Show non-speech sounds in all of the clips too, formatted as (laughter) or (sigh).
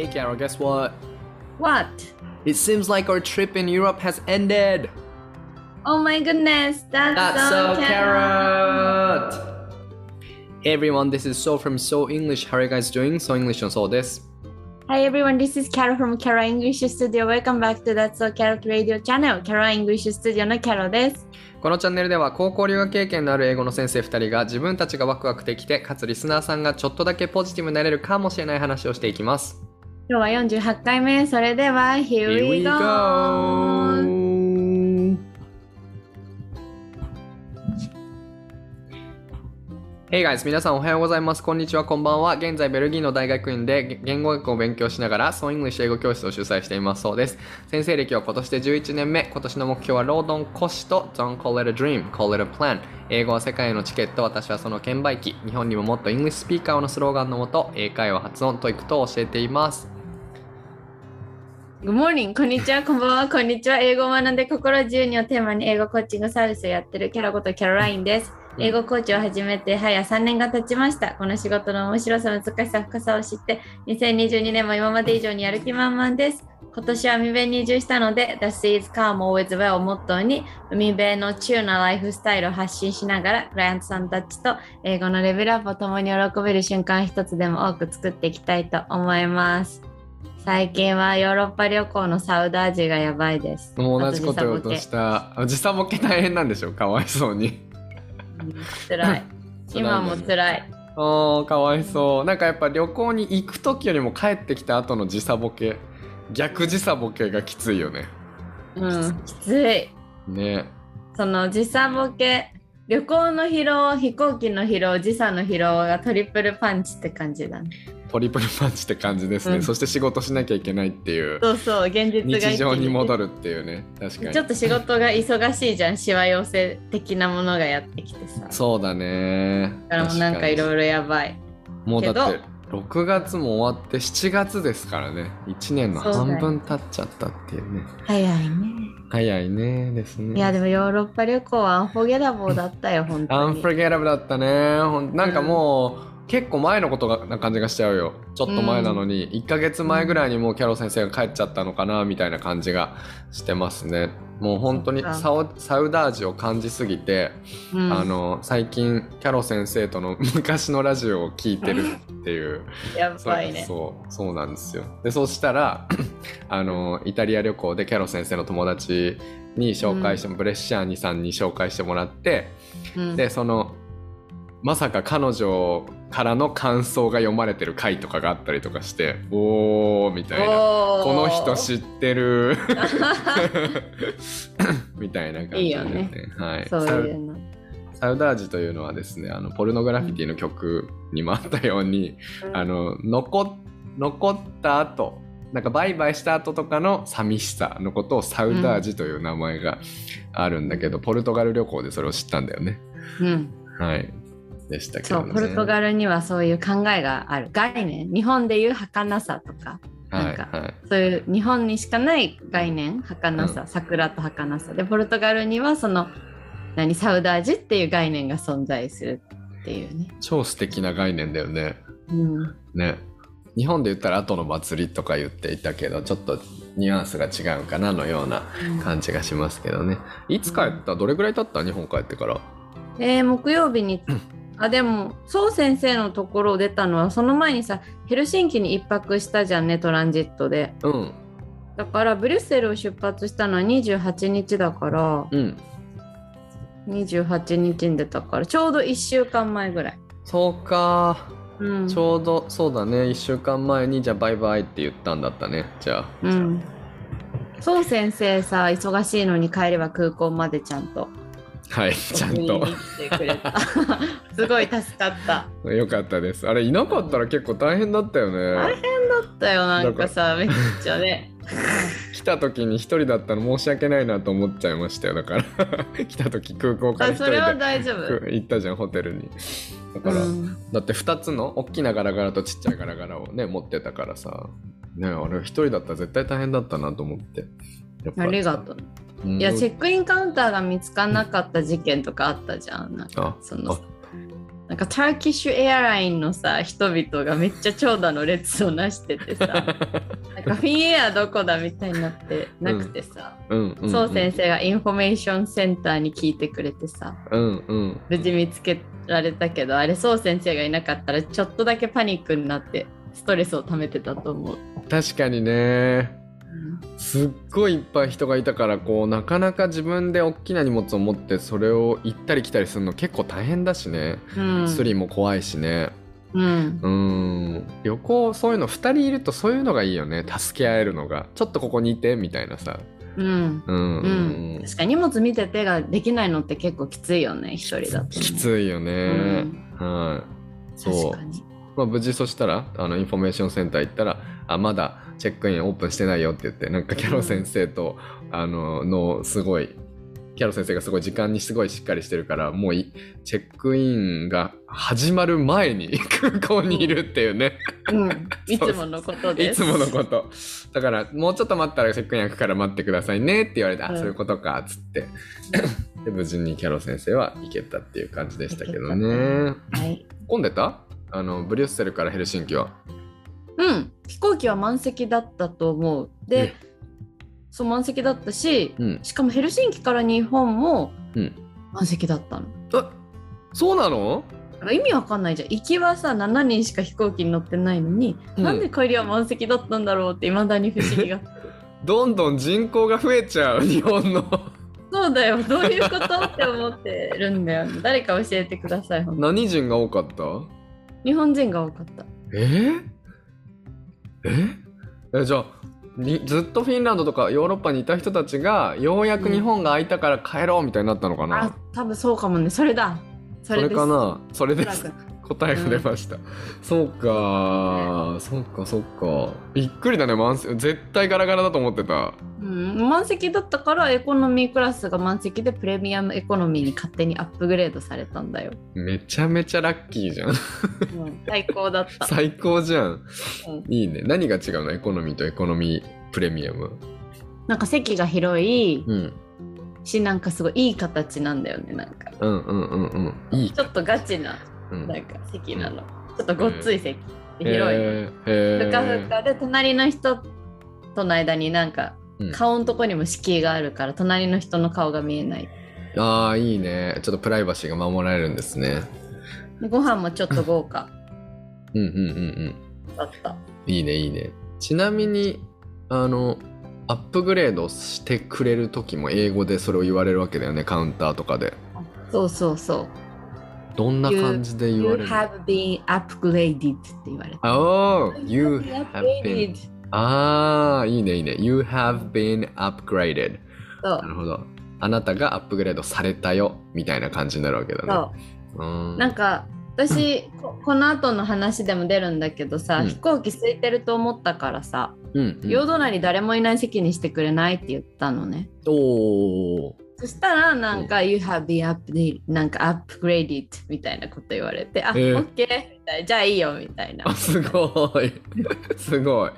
Hey Carol, guess what? What? It seems like our trip in Europe has ended. Oh my goodness, that's, That's so, so carrot. carrot. Hey everyone, this is So from So English. How are you guys doing? So English のそうです。Hi everyone, this is Carol from Carol English Studio. Welcome back to That's So Carrot Radio Channel. Carol English Studio の Carol です。このチャンネルでは高校留学経験のある英語の先生2人が自分たちがワクワクできてかつリスナーさんがちょっとだけポジティブになれるかもしれない話をしていきます。今日は48回目。それでは、Here we go! Hey guys! 皆さんおはようございます。こんにちは、こんばんは。現在、ベルギーの大学院で言語学を勉強しながら、ソーイングリッシュ英語教室を主催していますそうです。先生歴は今年で11年目。今年の目標は、ロードン講師と Don't call it a dream, call it a plan。英語は世界へのチケット、私はその券売機。日本にももっと English speaker のスローガンのもと、英会話発音、 TOEIC と教えています。Good morning! こんにちは、こんばんは、こんにちは。英語を学んで心自由にをテーマに英語コーチングサービスをやってるキャラことキャロラインです。うん英語コーチを始めて早3年が経ちました。この仕事の面白さ、難しさ、深さを知って、2022年も今まで以上にやる気満々です。今年は海辺に移住したので、The Seas Calm Always Well をモットーに、海辺のチューなライフスタイルを発信しながら、クライアントさんたちと英語のレベルアップを共に喜べる瞬間一つでも多く作っていきたいと思います。最近はヨーロッパ旅行のサウダージがやばいです。もう同じこと言おうとした。あ時差ボケ大変なんでしょかわいそうに。つらい。(laughs) 今もつらい。あーかわいそう。なんかやっぱ旅行に行く時よりも帰ってきた後の時差ボケ。逆時差ボケがきついよね。うん、きつい。ね。その時差ボケ、旅行の疲労、飛行機の疲労、時差の疲労がトリプルパンチって感じだね。トリプルパンチって感じですね。うんそして仕事しなきゃいけないっていう。そうそう、現実が日常に戻る。るっていうね。確かに。ちょっと仕事が忙しいじゃん、しわ寄せ的なものがやってきてさ。そうだね。だからもうなんかいろいろやばい。もうだってけ6月も終わって7月ですからね。1年の半分経っちゃったっていうね。早いね。早いねですね。いや、でもヨーロッパ旅行はアンフォゲラボーだったよ、本当に。Unforgettable だったね。ほんなんかもう、結構前のことがな感じがしちゃうよ。ちょっと前なのに、1ヶ月前ぐらいにもうキャロ先生が帰っちゃったのかなみたいな感じがしてますね。もう本当にサウサウダージを感じすぎて、うんあの最近キャロ先生との昔のラジオを聞いてるっていう。(laughs) やそうばいね。そうそうなんですよでそうしたら (clears throat) あのイタリア旅行でキャロ先生の友達に紹介しても、ブレッシャーニさんに紹介してもらってうんでそのまさか彼女からの感想が読まれてる回とかがあったりとかしておーみたいな。この人知ってる。(laughs) みたいな感じで、いいよね。はい、そうサウいうの。サウダージというのはですねあのポルノグラフィティの曲にもあったように、あの残残った後なんかバイバイした後とかの寂しさのことをサウダージという名前があるんだけど、ポルトガル旅行でそれを知ったんだよね。うん、はい。でしたけどね。そう、ポルトガルにはそういう考えがある。概念。日本でいう儚さとか、はいなんかはい。そういう日本にしかない概念、儚さ、桜と儚さ。で、ポルトガルにはその、何、サウダージっていう概念が存在するっていうね。超素敵な概念だよね。うん。ね。日本で言ったら後の祭りとか言っていたけど、ちょっとニュアンスが違うかなのような感じがしますけどね。いつ帰った？どれぐらい経った？日本帰ってから。えー木曜日に、あ、でも、そう先生のところを出たのは、その前にさ、ヘルシンキに一泊したじゃんね、トランジットで。うん。だから、ブリュッセルを出発したのは28日だから、うん。28日に出たから、ちょうど1週間前ぐらい。そうか。うん。ちょうどそうだね。1週間前にじゃあバイバイって言ったんだったね。じゃあ。うん。そう先生さ、忙しいのに帰れば空港までちゃんと。はい。ちゃんと。(laughs) すごい助かった。よかったです。あれいなかったら結構大変だったよ大ね。だったよ、なんかさ、めっちゃね。(laughs) 来た時に一人だったら申し訳ないなと思っちゃいましたよ。だから (laughs) 来た時空港から人でそれは大丈夫。行ったじゃんホテルに。だから、うんだって2つの大きなガラガラとちっちゃいガラガラをね持ってたからさ。ねあれ一人だったら絶対大変だったなと思って。ありがとう。うん。いや、チェックインカウンターが見つからなかった事件とかあったじゃん。なんかあそのなんかターキッシュエアラインのさ人々がめっちゃ長蛇の列をなしててさ (laughs) なんかフィンエアどこだみたいになってなくてさ、うん。うん、そう先生がインフォメーションセンターに聞いてくれてさうん。うん。無事見つけられたけどあれそう先生がいなかったらちょっとだけパニックになってストレスを溜めてたと思う。確かにねすっごいいっぱい人がいたからこうなかなか自分で大きな荷物を持ってそれを行ったり来たりするの結構大変だしね、うん。スリも怖いしね。うん。うん。旅行そういうの2人いるとそういうのがいいよね。助け合えるのが。ちょっとここにいてみたいなさ。うん。うん。うん、うん、確かに荷物見て手ができないのって結構きついよね一人だと、ね、きついよね、うん。はい。そう。確かにまあ、無事そしたらあのインフォメーションセンター行ったらあまだチェックインオープンしてないよって言ってなんかキャロ先生と、あののすごいキャロ先生がすごい時間にすごいしっかりしてるからもういチェックインが始まる前に (laughs) 空港にいるっていうね、うん、いつものことです。いつものこと。だからもうちょっと待ったらチェックイン開くから待ってくださいねって言われて、うん。あそういうことかっつって。(laughs) で無事にキャロ先生は行けたっていう感じでしたけどね。はい。混んでた？あのブリュッセルからヘルシンキは。うん。飛行機は満席だったと思う。でそう満席だったしうん。しかもヘルシンキから日本もうん。満席だったの。あそうなの？意味わかんないじゃん。行きはさ7人しか飛行機に乗ってないのに、うん。なんで帰りは満席だったんだろうっていまだに不思議が。どんどん人口が増えちゃう日本の。そうだよ。どういうこと？って思ってるんだよ。ね誰か教えてください何人が多かった？日本人が多かった。えー、ええじゃあにずっとフィンランドとかヨーロッパにいた人たちがようやく日本が空いたから帰ろうみたいになったのかな、あ多分そうかもね。それだ。そそれかな？それです答えが出ました、そうか。そうかそうか。びっくりだね満席。絶対ガラガラだと思ってた。うん、満席だったからエコノミークラスが満席でプレミアムエコノミーに勝手にアップグレードされたんだよ、めちゃめちゃラッキーじゃん。うん、最高だった、(laughs) 最高じゃん。うん。いいね。何が違うの？エコノミーとエコノミープレミアム。なんか席が広い。うん。しなんかすごいいい形なんだよねなんか。うんうんうんうん。いい。ちょっとガチな。うんなんか席なの、ちょっとごっつい席、で広い、ふかふかで隣の人との間になんかうん。顔のとこにも敷居があるから隣の人の顔が見えない。ああいいね。ちょっとプライバシーが守られるんですね。でご飯もちょっと豪華。うんうんうんうん。だった。いいねいいね。ちなみにあのアップグレードしてくれる時も英語でそれを言われるわけだよねカウンターとかで。そうそうそうどんな感じで言わ You れるの？Have been upgraded って言われた。Oh, you have been ああいいねいいね。You have been upgraded. なるほど。あなたがアップグレードされたよみたいな感じになるわけだね。そう。うん。なんか私ここの後の話でも出るんだけどさ、うん。飛行機空いてると思ったからさ、うん、うん、両隣誰もいない席にしてくれないって言ったのね。おーそしたらなんか、You have been updated なんか upgraded みたいなこと言われて、あ、えー。OK みたいな。じゃあいいよみたいな。あ。すごい。(laughs) すごい。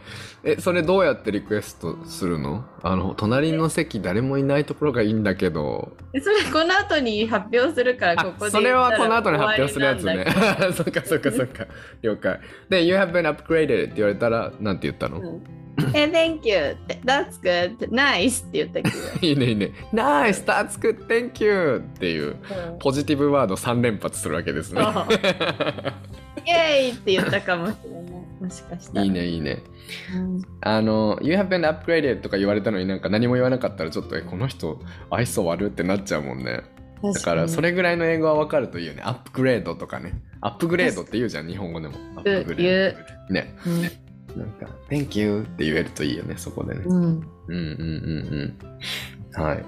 えそれどうやってリクエストするの？あの隣の席誰もいないところがいいんだけど。でそれこの後に発表するからこあこでそれはこの後にに発表するやつね。(laughs) そっかそっかそっか。了解。で「You have been upgraded」って言われたらなんて言ったの、(laughs) え、Thank you って、That's good, nice って言ったけど。(laughs) いいねいいね「Nice that's good thank you」っていうポジティブワード3連発するわけですね (laughs) イエーイって言ったかもしれない。もしかしたら。いいねいいねうん。あの「You have been upgraded」とか言われたのになんか何も言わなかったらちょっとえこの人愛想悪ってなっちゃうもんねだからそれれぐらいの英語は分かるといいよね。アップグレードとかね。アップグレードって言うじゃん、日本語でも。アップグレード。ね。なんか、Thank you って言えるといいよね、そこでね。うん。うんうんうんうん。はい。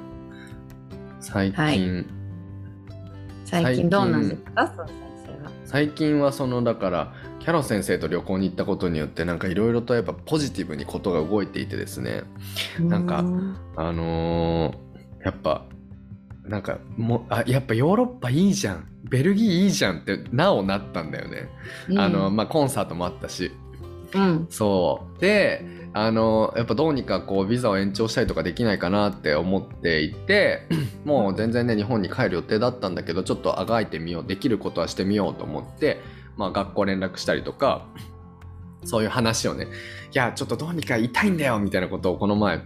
最近、はい最近どうなんですか？そう先生は。最近はその、だから、キャロ先生と旅行に行ったことによって、なんかいろいろとやっぱポジティブにことが動いていてですね。なんかうんあのーやっぱなんかもうあやっぱヨーロッパいいじゃんベルギーいいじゃんってなおなったんだよね、あのまあコンサートもあったしうん。そうであのやっぱどうにかこうビザを延長したりとかできないかなって思っていて (laughs) もう全然ね日本に帰る予定だったんだけどちょっとあがいてみようできることはしてみようと思って、まあ、学校連絡したりとかそういう話をねいやちょっとどうにか痛いんだよみたいなことをこの前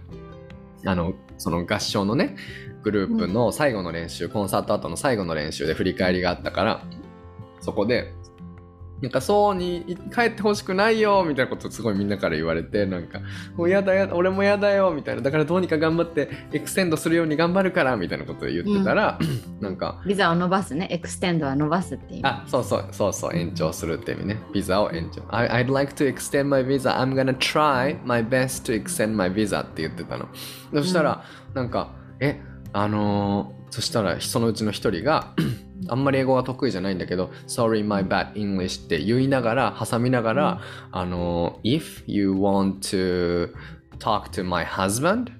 あのその合唱のねグループの最後の練習、コンサート後の最後の練習で振り返りがあったからそこでなんかそうに帰ってほしくないよみたいなことすごいみんなから言われてなんかもうやだやだ俺もやだよみたいな。だからどうにか頑張って extend するように頑張るからみたいなことを言ってたら、なんかビザを伸ばすね。 extend は伸ばすっていう。あそうそうそうそう延長するって意味ね。ビザを延長。I, I'd like to extend my visa. I'm gonna try my best to extend my visa って言ってたの。そしたら、なんかえあのーそしたらそのうちの一人が (clears throat) あんまり英語が得意じゃないんだけど Sorry my bad English って言いながら挟みながら、あの If you want to talk to my husband、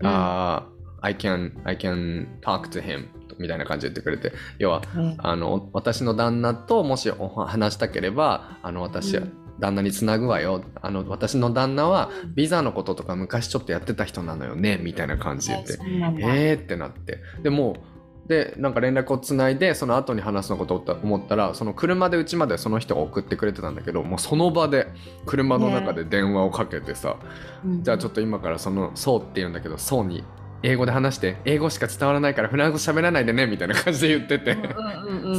うん。uh, I can I can talk to him みたいな感じで言ってくれて要はうん。あの私の旦那ともしお話したければあの私、うん旦那につなぐわよ。あの私の旦那はビザのこととか昔ちょっとやってた人なのよねみたいな感じで。言ってそうなんだ。えーってなって。でもうでなんか連絡をつないでその後に話すのことを思ったらその車でうちまでその人が送ってくれてたんだけどもうその場で車の中で電話をかけてさ、うん。じゃあちょっと今からその「そう」って言うんだけど「そう」に英語で話して英語しか伝わらないからフランス語喋らないでねみたいな感じで言ってて。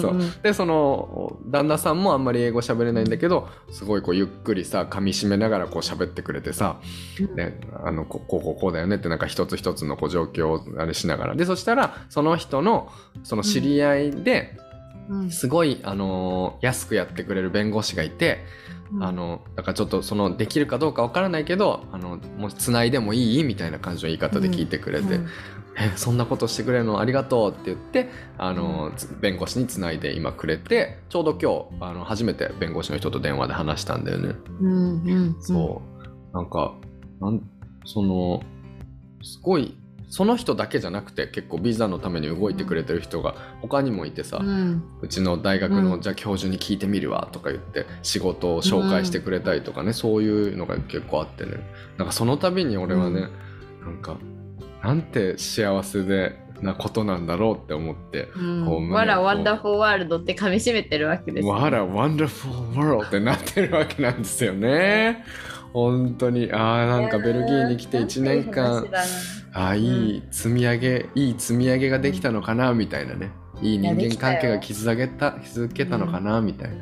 そう。でその旦那さんもあんまり英語喋れないんだけどすごいこうゆっくりさ噛み締めながらこう喋ってくれてさ、ね、あのここうこうこうだよねってなんか一つ一つのこう状況をあれしながら。でそしたらその人のその知り合いでうん。すごい、あのー安くやってくれる弁護士がいて、うんあのだからちょっとそのできるかどうかわからないけどあのもしつないでもいいみたいな感じの言い方で聞いてくれて、うん。えそんなことしてくれるのありがとうって言ってあの、つ弁護士につないで今くれてちょうど今日あの初めて弁護士の人と電話で話したんだよね。うんうん。そう。なんかなんそのすごいその人だけじゃなくて結構ビザのために動いてくれてる人が他にもいてさ、ううんちの大学の、うん。じゃあ教授に聞いてみるわとか言って仕事を紹介してくれたりとかね、そういうのが結構あってね。なんかその度に俺はね、なんかなんて幸せでなことなんだろうって思ってうん。わらワンダフォーワールドって噛み締めてるわけですね。What a wonderful world ってなってるわけなんですよね。本当にああなんかベルギーに来て1年間ああいい積み上げいい積み上げができたのかなみたいなね。いい人間関係が築けた築けたのかなみたいな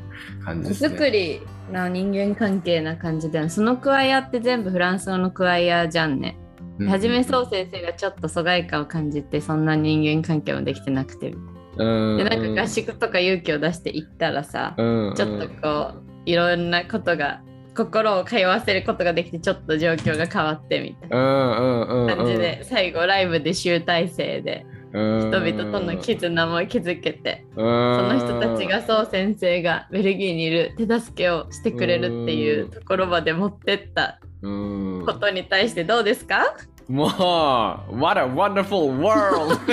感じ手ですね。作りな人間関係な感じでそのクワイアって全部フランス語のクワイアじゃんね。うん。はじめそう先生がちょっと疎外感を感じてそんな人間関係もできてなくてうん。でなんか合宿とか勇気を出して行ったらさうん。ちょっとこういろんなことが心を通わせることができてちょっと状況が変わってみたいな。感じで最後ライブで集大成で人人々との絆も築けてそその人たちがそう先生がベルギーにいる手助けをしてくれるっていうところまで持ってったうん。ことに対してどうですか？もう What a wonderful world! (laughs)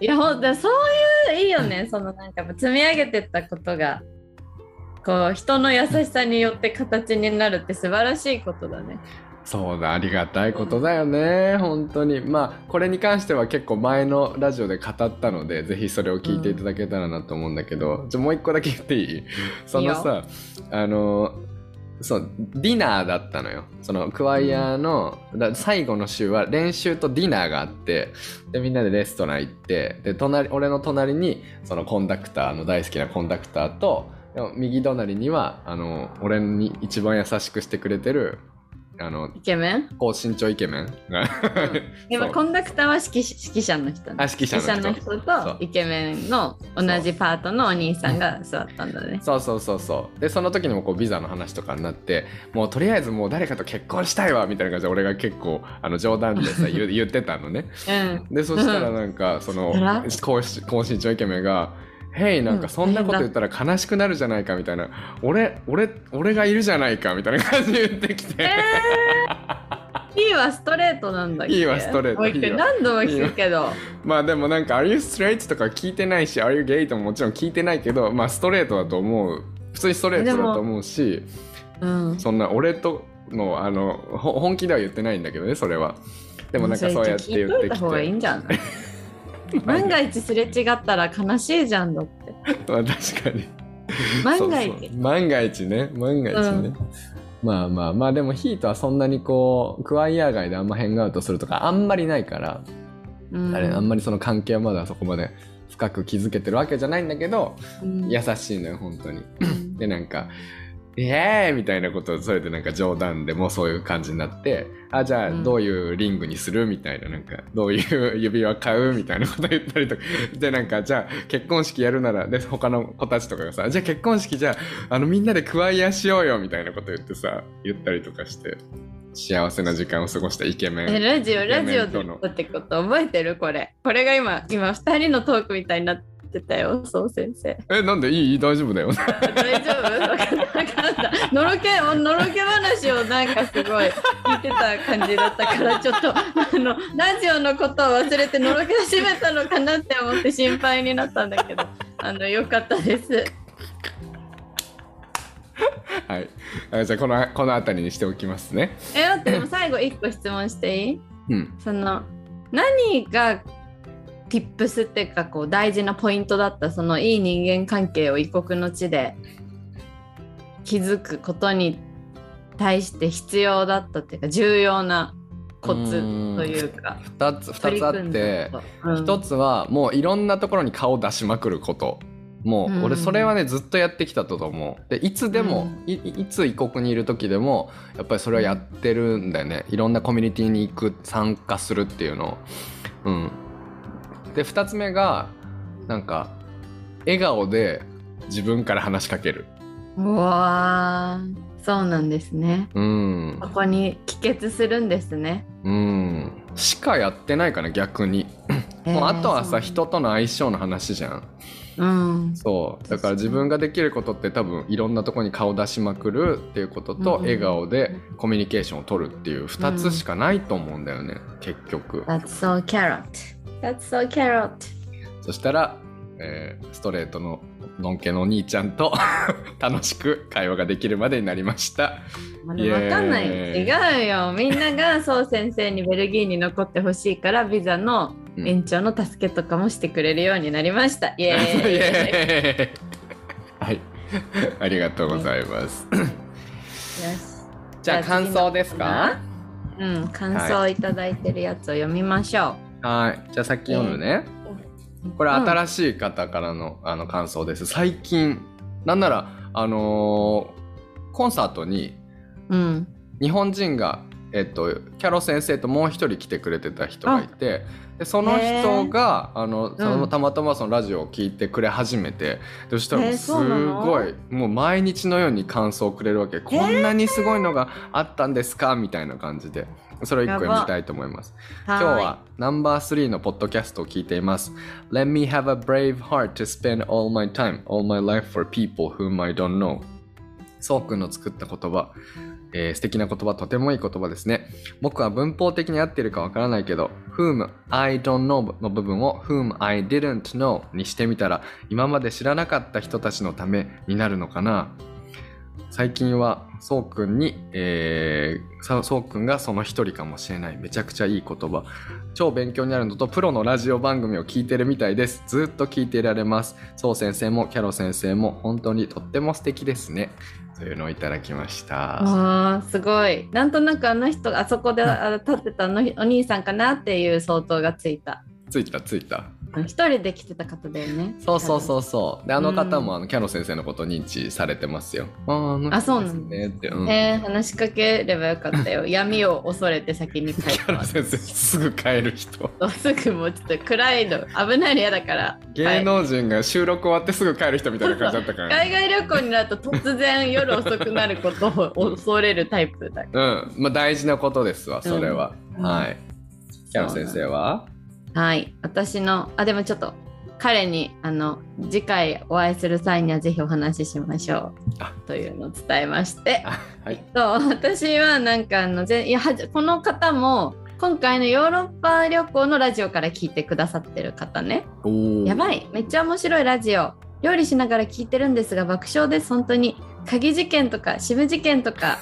いやほんとそういういいよね。そのなんか積み上げてったことがこう人の優しさによって形になるって素晴らしいことだね。そうだありがたいことだよね。本当に。まあこれに関しては結構前のラジオで語ったのでぜひそれを聞いていただけたらなと思うんだけど、じゃあもう一個だけ言っていい？そのさあのそうディナーだったのよ。そのクワイアの、だ最後の週は練習とディナーがあってでみんなでレストラン行ってで隣俺の隣にそのコンダクターの大好きなコンダクターとでも右隣にはあの俺に一番優しくしてくれてるあのイケメン？高身長イケメンが。でもコンダクターは指揮指揮者の人。ねあ指揮者の人とイケメンの同じパートのお兄さんが座ったんだね。そうそうそうそう。でその時にもこうビザの話とかになってもうとりあえずもう誰かと結婚したいわみたいな感じで俺が結構あの冗談でさ言ってたのね。うん。でそしたらなんかその高身長イケメンが「ヘイなんかそんなこと言ったら悲しくなるじゃないか」みたいな「俺俺俺がいるじゃないか」みたいな感じで言ってきて、えー、いいはストレートなんだっけ？いいわストレート。もう一回いいわ。何度も聞くけど。まあでもなんか「Are you straight?」とか聞いてないし「Are you gay?」とももちろん聞いてないけどまあストレートだと思う。普通にストレートだと思うしうん。そんな俺ともうあのほ本気では言ってないんだけどねそれは。でもなんかそうやって言ってき聞いといた方がいいてんじゃない？(laughs) 万が一すれ違ったら悲しいじゃんだって。(laughs) まあ確かに。万が一。そうそう。万が一ね。万が一ね、うん。まあまあまあ。でもヒートはそんなにこうクワイア街であんまヘングアウトするとかあんまりないから、うん。あれあんまりその関係はまだそこまで深く築けてるわけじゃないんだけどうん。優しいのよ本当に。うん。でなんか「イエーイ!」みたいなことをそれでなんか冗談でもそういう感じになって「あじゃあうんどういうリングにする?」みたいななんか「どういう指輪買う?」みたいなこと言ったりとかでなんかじゃあ結婚式やるならで他の子たちとかがさ「じゃあ結婚式じゃああのみんなでクワイアしようよ」みたいなこと言ってさ言ったりとかして幸せな時間を過ごしたイケメン。えラジオラジオでイケメンとの言ったってこと覚えてる？これこれが今今2人のトークみたいになってたよそう先生。えなんでいい？大丈夫だよ。大丈夫？のろけのろけ話をなんかすごい聞いてた感じだったからちょっとあのラジオのことを忘れてのろけ始めたのかなって思って心配になったんだけどあのよかったです。(laughs) はい、あじゃあこのこの辺りにしておきますね。え待ってでも最後1個質問していい？うん。その何が tips っていうかこう大事なポイントだったそのいい人間関係を異国の地で築くことに対して必要だったっていうか重要なコツというか2つ二つあって。一つはもういろんなところに顔出しまくること。もうん。う俺それはねずっとやってきたと思う。でいつでも、いいつ異国にいる時でもやっぱりそれはやってるんだよね。いろんなコミュニティに行く参加するっていうのを。うんで2つ目がなんか笑顔で自分から話しかける。うわーそうなんですね。うん。ここに帰結するんですね。うん。しかやってないかな逆に。もうあとはさ人との相性の話じゃん。うん。そう。だから自分ができることって多分いろんなとこに顔出しまくるっていうこととうん笑顔でコミュニケーションを取るっていう2つしかないと思うんだよね、結局。That's so carrot That's so carrot. そしたら、えーストレートののんけのお兄ちゃんと (laughs) 楽しく会話ができるまでになりました。わかんない。違うよ。みんながそう先生にベルギーに残ってほしいからビザのうん。延長の助けとかもしてくれるようになりました、イエイーイ。エーイはい。ありがとうございます。よしじゃあ感想ですか？うん。感想い。ただいてるやつを読みましょはい。じゃあさっき読むね。これ新しい方からの,、あの感想です。最近、なんなら、あのーコンサートにう、うん。日本人が、えっと、キャロ先生ともう一人来てくれてた人がいて、でその人があのそのうん。たまたまそのラジオを聞いてくれ始めて、でそしたらすごいもう毎日のように感想をくれるわけ、こんなにすごいのがあったんですか？みたいな感じでそれを一個読みたいと思います。今日はナンバー3のポッドキャストを聞いています。Let me have a brave heart to spend all my time, all my life for people whom I don't know. そうくんの作った言葉、えー素敵な言葉、とてもいい言葉ですね。僕は文法的に合っているかわからないけど、whom I don't know の部分を whom I didn't know にしてみたら、今まで知らなかった人たちのためになるのかな。最近はそうくんに、えー、そうくんがその一人かもしれない。めちゃくちゃいい言葉。超勉強になるのとプロのラジオ番組を聞いてるみたいです。ずっと聞いていられます。そう先生もキャロ先生も。本当にとっても素敵ですね。というのをいただきました。あすごい。なんとなくあの人あそこで立ってたあのお兄さんかなっていう想像がついた。ついたついた。あ一人で来てた方だよね。そうそうそうそう。であの方もうんあのキャロ先生のこと認知されてますよ。あーあそうなですんねって、うん。えー話しかければよかったよ。闇を恐れて先に帰キった。ャロ先生すぐ帰る人。すぐもうちょっと暗いの。危ないの嫌だから。芸能人が収録終わってすぐ帰る人みたいな感じだったから、海外旅行になると突然夜遅くなることを恐れるタイプだうん、まあ大事なことですわ、それは。うん。はい。キャロ先生は？はい。私のあでもちょっと彼にあの次回お会いする際にはぜひお話ししましょあ。うというのを伝えまして。あはい。そう私はなんかあのぜいやこの方も今回のヨーロッパ旅行のラジオから聞いてくださってる方ね。やばい。めっちゃ面白いラジオ。料理しながら聞いてるんですが爆笑です。本当に。鍵事件とか渋事件とか。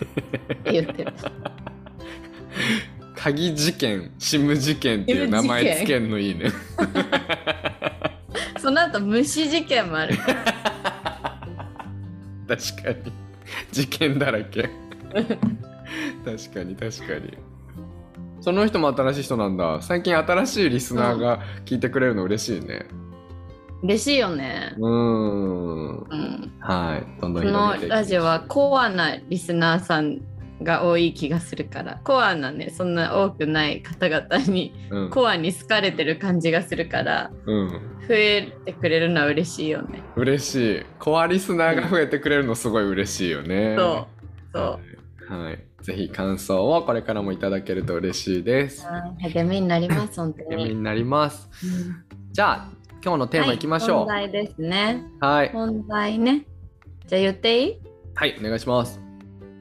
(laughs) って言ってる。鍵事件、シム事件っていう名前つけんのいいね。(laughs) その後虫事件もある。(laughs) 確かに。事件だらけ。確かに確かに。その人も新しい人なんだ。最近新しいリスナーが聞いてくれるの嬉しいね。嬉しいよね。うーん。うん。はい。どんどんこのラジオはコアなリスナーさんが多い気がするから、コアなね、そんな多くない方々に、うん。コアに好かれてる感じがするから、うん。増えてくれるのは嬉しいよね。嬉しい。コアリスナーが増えてくれるのすごい嬉しいよね。そう。そう。う。はい。ぜひ感想をこれからもいただけると嬉しいです。はい励みになります、本当に。励みになります。うんじゃあ、今日のテーマいきましょう。はい、本題ですね。はい。本題ね。じゃあ言っていい？はい、お願いします。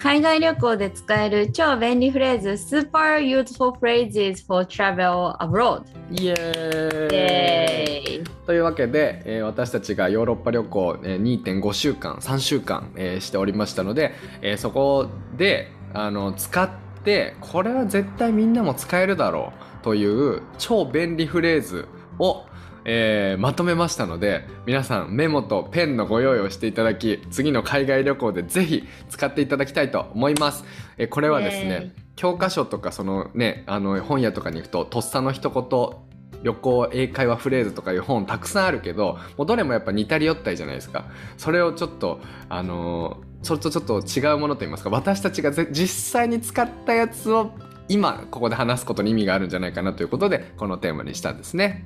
海外旅行で使える超便利フレーズ Super useful phrases for travel abroad イエイーイ。エーイ。というわけで、えー私たちがヨーロッパ旅行、えー2.5週間3週間、えーしておりましたので、えーそこであの使ってこれは絶対みんなも使えるだろうという超便利フレーズを、えーまとめましたので皆さんメモとペンのご用意をしていただき次の海外旅行でぜひ使っていただきたいと思います。えーこれはですね教科書とかそのねあの本屋とかに行くととっさの一言旅行英会話フレーズとかいう本たくさんあるけどもうどれもやっぱ似たり寄ったりじゃないですか。それをちょっとあのーそれとちょっと違うものといいますか私たちがぜ実際に使ったやつを今ここで話すことに意味があるんじゃないかなということでこのテーマにしたんですね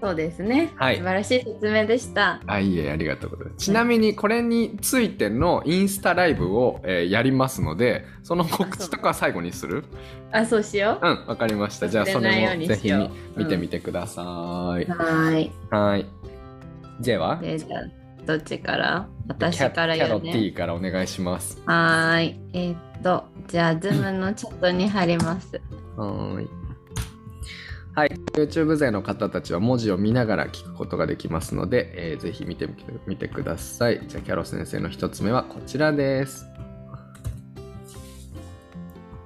そうですね、はい。素晴らしい説明でした。あいいえありがとうございます。ちなみにこれについてのインスタライブを、えーやりますのでその告知とかは最後にする？あそうしよう。んわかりました。じゃあそ忘れもぜひ見見てみてください、うはーい。はい。では？でじゃあどっちから？私からキャロ T からお願いします。はーい。えーっとじゃあズームのチャットに貼ります。はーい。はい、YouTube 勢の方たちは文字を見ながら聞くことができますので、えーぜひ見てみてください。じゃあ、キャロ先生の一つ目はこちらです。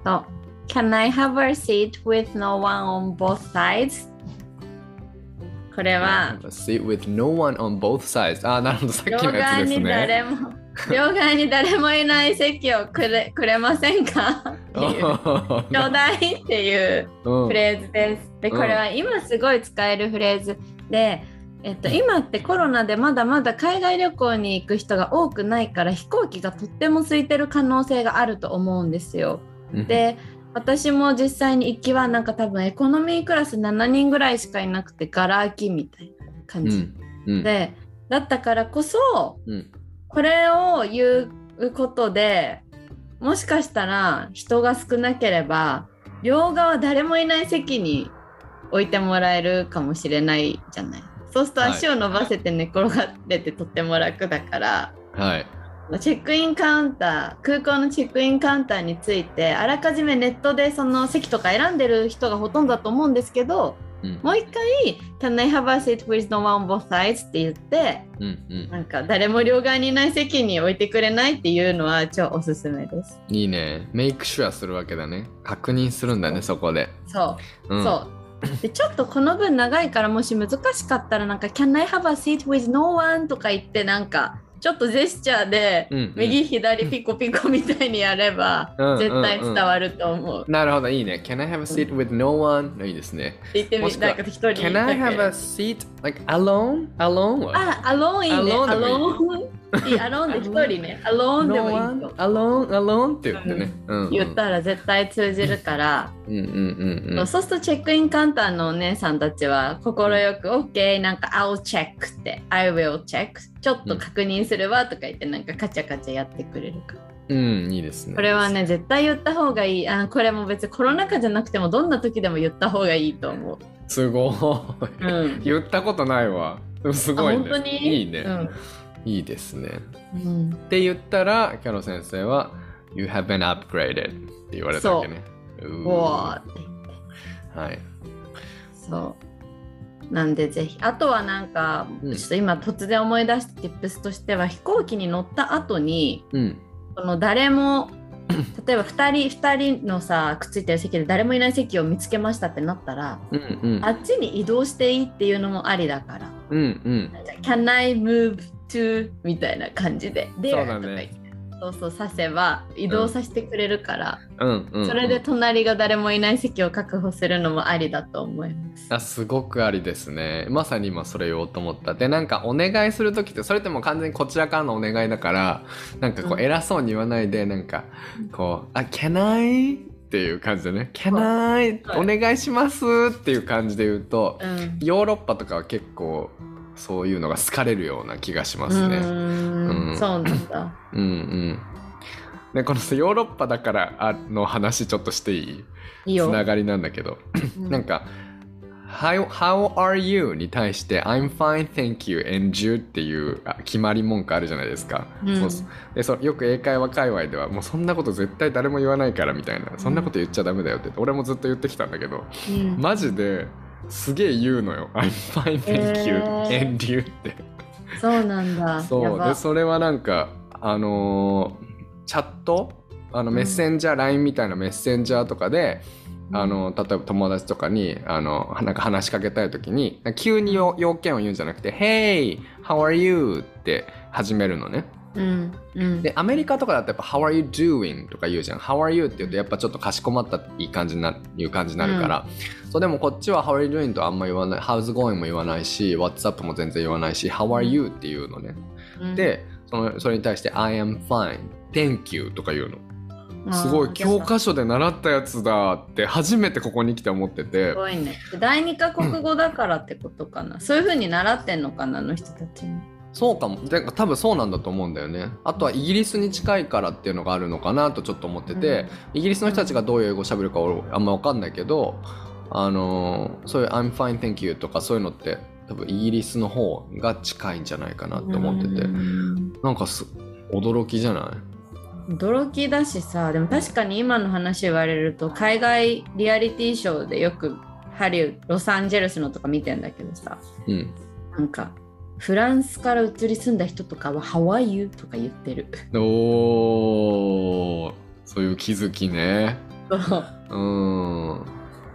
と Can I have a seat with no one on both sides? これは seat with no one on both sides? あー、なるほど、さっ両きのやつですね。誰も両側に誰もいない席をくれくれませんか？(laughs) っていう。ちょうだいっていううんフレーズです。で、うん。これは今すごい使えるフレーズで、えっと、今ってコロナでまだまだ海外旅行に行く人が多くないから飛行機がとっても空いてる可能性があると思うんですよ。うん。で私も実際に行きはなんか多分エコノミークラス7人ぐらいしかいなくてガラ空きみたいな感じ、うん。うん。でだったからこそうんこれを言うことでもしかしたら人が少なければ両側誰もいない席に置いてもらえるかもしれないじゃないそうすると足を伸ばせて寝転がっててとっても楽だから、はい。チェックインカウンター空港のチェックインカウンターについてあらかじめネットでその席とか選んでる人がほとんどだと思うんですけどうんもう一回「Can I have a seat with no one on both sides?」って言ってうんうんなんか誰も両側にいない席に置いてくれないっていうのは超おすすめです。いいね。メイクシュアするわけだね。確認するんだね、そこで。そう、うん、そう。でちょっとこの分長いからもし難しかったらなんか「Can I have a seat with no one?」とか言ってなんかちょっとジェスチャーでうんうん右左ピコピコみたいにやればうん絶対伝わると思う。なるほど、いいね。Can I have a seat with no one? いいですね。言ってみなんか一人 Can I have a seat like alone? Alone? はあ、アローンいいね。Alone いいローン。いい、アローンで一人ね。アローンでもいい?と。Alone? Alone? って言ってね。うんうん言ったら絶対通じるから、うんうんうんうん。そうするとチェックインカウンターのお姉さんたちは快く OK なんか I'll check って I will check ちょっと確認するわとか言ってなんかカチャカチャやってくれるからうん、いいですね。これはね絶対言った方がいいあこれも別にコロナ禍じゃなくてもどんな時でも言った方がいいと思う、すごい。うん言ったことないわ。すごいね。あ本当に？いいね、うんいいですね。うんって言ったら、キャロ先生は、You have been upgraded って言われたわけね。うーおーってはい。そう。なんでぜひ。あとはなんか、うんちょっと今突然思い出した tips としては飛行機に乗った後にうん。その誰も (coughs) 例えば2人2人のさくっついてる席で誰もいない席を見つけましたってなったらうんうんあっちに移動していいっていうのもありだからうんうん「Can I move to?」みたいな感じで「そう There」だねとか言ってそうそうさせば移動させてくれるから、うんうんそれで隣が誰もいない席を確保するのもありだと思います。あすごくありですね。まさに今それ言おうと思った。でなんかお願いする時ってそれってもう完全にこちらからのお願いだからなんかこううん。偉そうに言わないでなんかこう「あ Can I?」っていう感じでね「Can I?、はい。お願いします」っていう感じで言うとうん。ヨーロッパとかは結構そういうのが好かれるような気がしますね。うーんうんそうなんだ。うんうん。でこのさヨーロッパだからあの話ちょっとしていい？つながりなんだけど、うんなんか「How, how are you?」に対して「I'm fine, thank you, and you」っていうあ決まり文句あるじゃないですか。うんそうでそよく英会話界隈ではもうそんなこと絶対誰も言わないからみたいなそんなこと言っちゃダメだよって言って俺もずっと言ってきたんだけどうんマジですげえ言うのよ「(laughs) I'm fine, thank you, えー you」って。そうなんだ。やそうばでそれはなんかあのーチャット？あのうんメッセンジャー、LINE みたいなメッセンジャーとかで、あの例えば友達とかにあのなんか話しかけたい時に急によ要件を言うんじゃなくて「Hey! How are you?」って始めるのね。うんうんでアメリカとかだとやっぱ「How are you doing?」とか言うじゃん「How are you?」って言うとやっぱちょっとかしこまったいい感じになるいう感じになるから、そうでもこっちは「How are you doing?」とあんま言わない「How's going?」も言わないし「WhatsApp」も全然言わないし「How are you?」っていうのね。うんでそのそれに対して「I am fine thank you」とか言うのすごい教科書で習ったやつだって初めてここに来て思っててすごいね。第二カ国語だからってことかな。そういう風に習ってんのかな、あの人たちも。そうかも。で多分そうなんだと思うんだよね。あとはイギリスに近いからっていうのがあるのかなとちょっと思ってて、イギリスの人たちがどういう英語を喋るか俺あんま分かんないけどあのーそういう「I'm fine thank you」とかそういうのって多分イギリスの方が近いんじゃないかなって思ってて。うん。なんかす驚きじゃない？驚きだしさでも確かに今の話言われると海外リアリティショーでよくハリウッドロサンゼルスのとか見てんだけどさ。うん。なんかフランスから移り住んだ人とかは「How are you?」とか言ってるおーそういう気づきねそううん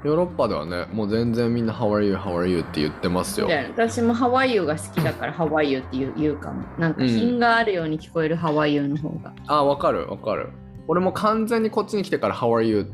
ヨーロッパではねもう全然みんな「How are you? How are you?」って言ってますよ私も「How are you?」が好きだから「How are you?」って言う言うかもなんかうん品があるように聞こえる「How are you?」の方があわかるわかる俺も完全にこっちに来てから「How are you?」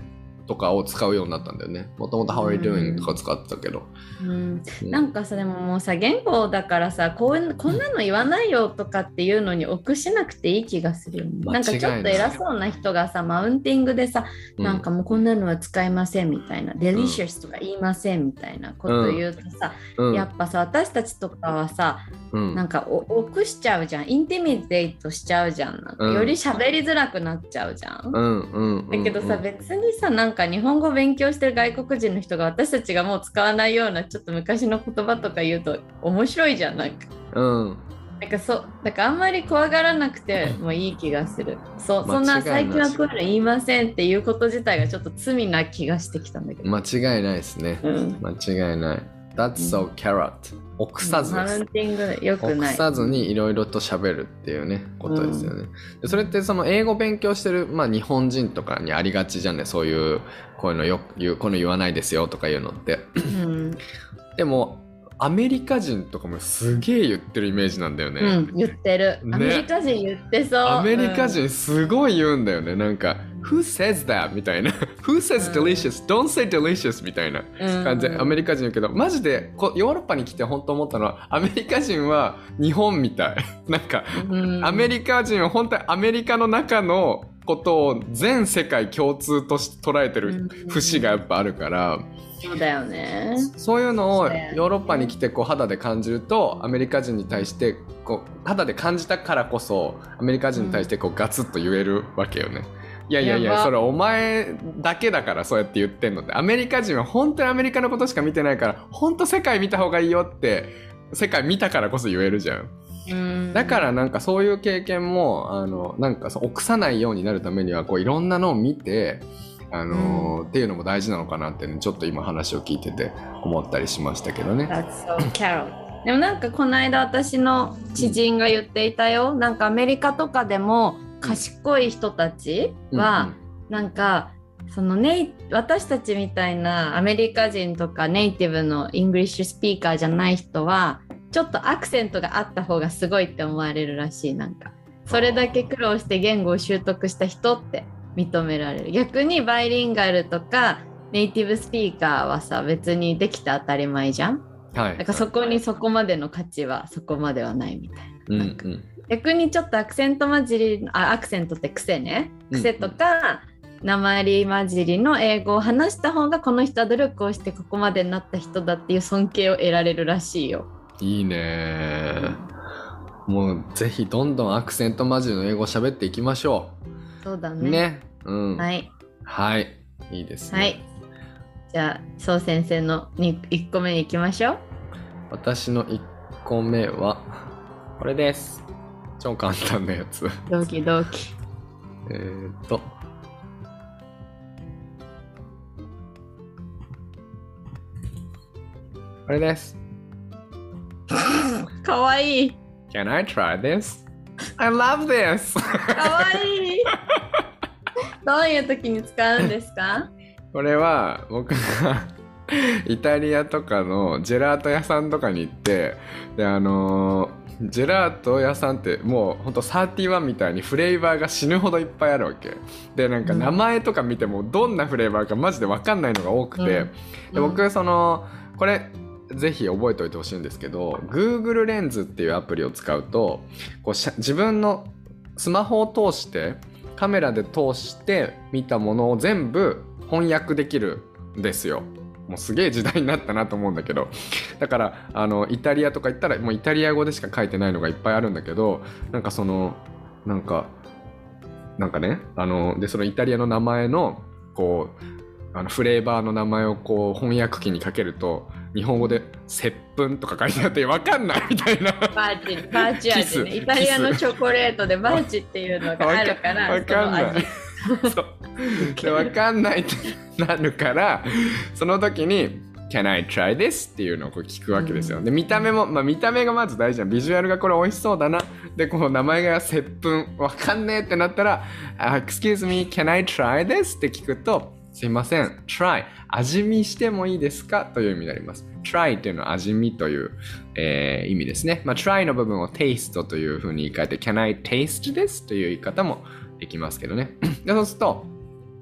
とかを使うようになったんだよね。もともと「How are you うん。doing?」とか使ってたけど、うん。うん。なんかさでももうさ言語だからさこうこんなの言わないよとかっていうのに臆しなくていい気がするよね。なんかちょっと偉そうな人がさマウンティングでさ、うん。なんかもうこんなのは使いませんみたいな、デリシャスとか言いませんみたいなこと言うとさ、うん。やっぱさ私たちとかはさうん。なんかお臆しちゃうじゃん。インティミデートしちゃうじゃん。なんかうん。より喋りづらくなっちゃうじゃん。うんだけどさ、うん別にさなんか日本語勉強してる外国人の人が私たちがもう使わないようなちょっと昔の言葉とか言うと面白いじゃんなんか。うん。なんかそうだからあんまり怖がらなくてもいい気がする。そう (laughs) そんな最近はこういうの言いませんっていうこと自体がちょっと罪な気がしてきたんだけど、間違いないですね。うん。間違いない That's so carrot. 臆さずです。臆ない。さずにいろいろと喋るっていうねことですよね、でそれってその英語勉強してる、まあ、日本人とかにありがちじゃんねそういうこういうのよく言うこの言わないですよとかいうのって。うん、でもアメリカ人とかもすげえ言ってるイメージなんだよね、うん、言ってる、ね。アメリカ人言ってそう。アメリカ人すごい言うんだよね。なんか「Who says that?」みたいな「(laughs) Who says うん。delicious?、Don't say delicious」みたいなうん。感じ。でアメリカ人言うけど。マジでこヨーロッパに来て本当思ったのは (laughs) アメリカ人は日本みたい。(laughs) なんかうん。アメリカ人は本当にアメリカの中のことを全世界共通として捉えてる節がやっぱあるから。そうだよね。そういうのをヨーロッパに来てこう肌で感じるとアメリカ人に対してこう肌で感じたからこそアメリカ人に対してこうガツッと言えるわけよね。いやいやいやばやそれお前だけだからそうやって言ってんのってアメリカ人は本当にアメリカのことしか見てないから本当世界見た方がいいよって世界見たからこそ言えるじゃん。うんだからなんかそういう経験もあのなんかそう臆さないようになるためにはこういろんなのを見てあのーっていうのも大事なのかなってねちょっと今話を聞いてて思ったりしましたけどね。That's so Caro. でもなんかこの間私の知人が言っていたよ。なんかアメリカとかでも賢い人たちは、なんかそのネイ私たちみたいなアメリカ人とかネイティブの English speaker じゃない人はちょっとアクセントがあった方がすごいって思われるらしいなんかそれだけ苦労して言語を習得した人って認められる逆にバイリンガルとかネイティブスピーカーはさ別にできて当たり前じゃんはい。だからそこにそこまでの価値はそこまではないみたいな。うんなんかうん。逆にちょっとアクセント混じりあアクセントって癖ね癖とか、鉛混じりの英語を話した方がこの人は努力をしてここまでになった人だっていう尊敬を得られるらしいよ。いいねもうぜひどんどんアクセント混じりの英語を喋っていきましょう。そうだね。ね。うん。。はいい。はい。いいですね。はい。じゃあ、そう先生のに1個目に行きましょう。私の1個目は、これです。超簡単なやつ。ドキドキ。えーっと。これです。かわいい。Can I try this? I love this! かわいい。どういう時に使うんですかこれは僕がイタリアとかのジェラート屋さんとかに行ってであのージェラート屋さんってもうほんと31みたいにフレーバーが死ぬほどいっぱいあるわけ。でなんかうん。名前とか見てもどんなフレーバーかマジで分かんないのが多くて、で僕そのこれぜひ覚えておいてほしいんですけど Google レンズっていうアプリを使うとこう自分のスマホを通してカメラで通して見たものを全部翻訳できるんですよ。もうすげえ時代になったなと思うんだけどだからあのイタリアとか行ったらもうイタリア語でしか書いてないのがいっぱいあるんだけどなんかそのなんかなんかねあのでそのイタリアの名前のこうあのフレーバーの名前をこう翻訳機にかけると日本語で「接吻」とか書いてあって分かんないみたいな。バーチ、バーチ味ね。イタリアのチョコレートでバーチっていうのがあるから、わかんない (laughs) そうで分かんないってなるからその時に「Can I try this?」っていうのをこう聞くわけですよ。で見た目も、まあ、見た目がまず大事じゃんビジュアルがこれ美味しそうだなでこう名前が接吻分かんねえってなったら「あ Excuse me can I try this?」って聞くと「すいません try 味見してもいいですか?」という意味になります。try っていうのは味見という、えー意味ですね。まあ、try の部分を taste というふうに言い換えて Can I taste this? という言い方もできますけどね。でそうすると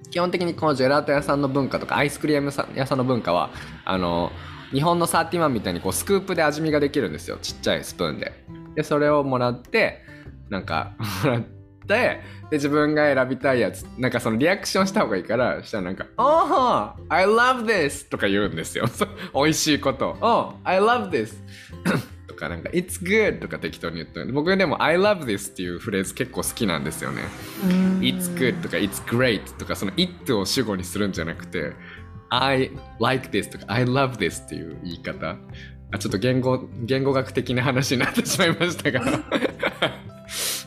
基本的にこのジェラート屋さんの文化とかアイスクリーム屋さんの文化はあの日本のサーティワンみたいにこうスクープで味見ができるんですよ。ちっちゃいスプーンで。でそれをもらってなんかもらってで自分が選びたいやつなんかそのリアクションした方がいいからしたらなんか「Oh I love this」とか言うんですよ。(laughs) 美味しいこと「Oh I love this」(laughs) かなんか「It's good」とか適当に言ってる僕でも「I love this」っていうフレーズ結構好きなんですよね。It's good とか It's great とかその it を主語にするんじゃなくて I like this とか I love this っていう言い方。あちょっと言語言語学的な話になってしまいましたが。(laughs)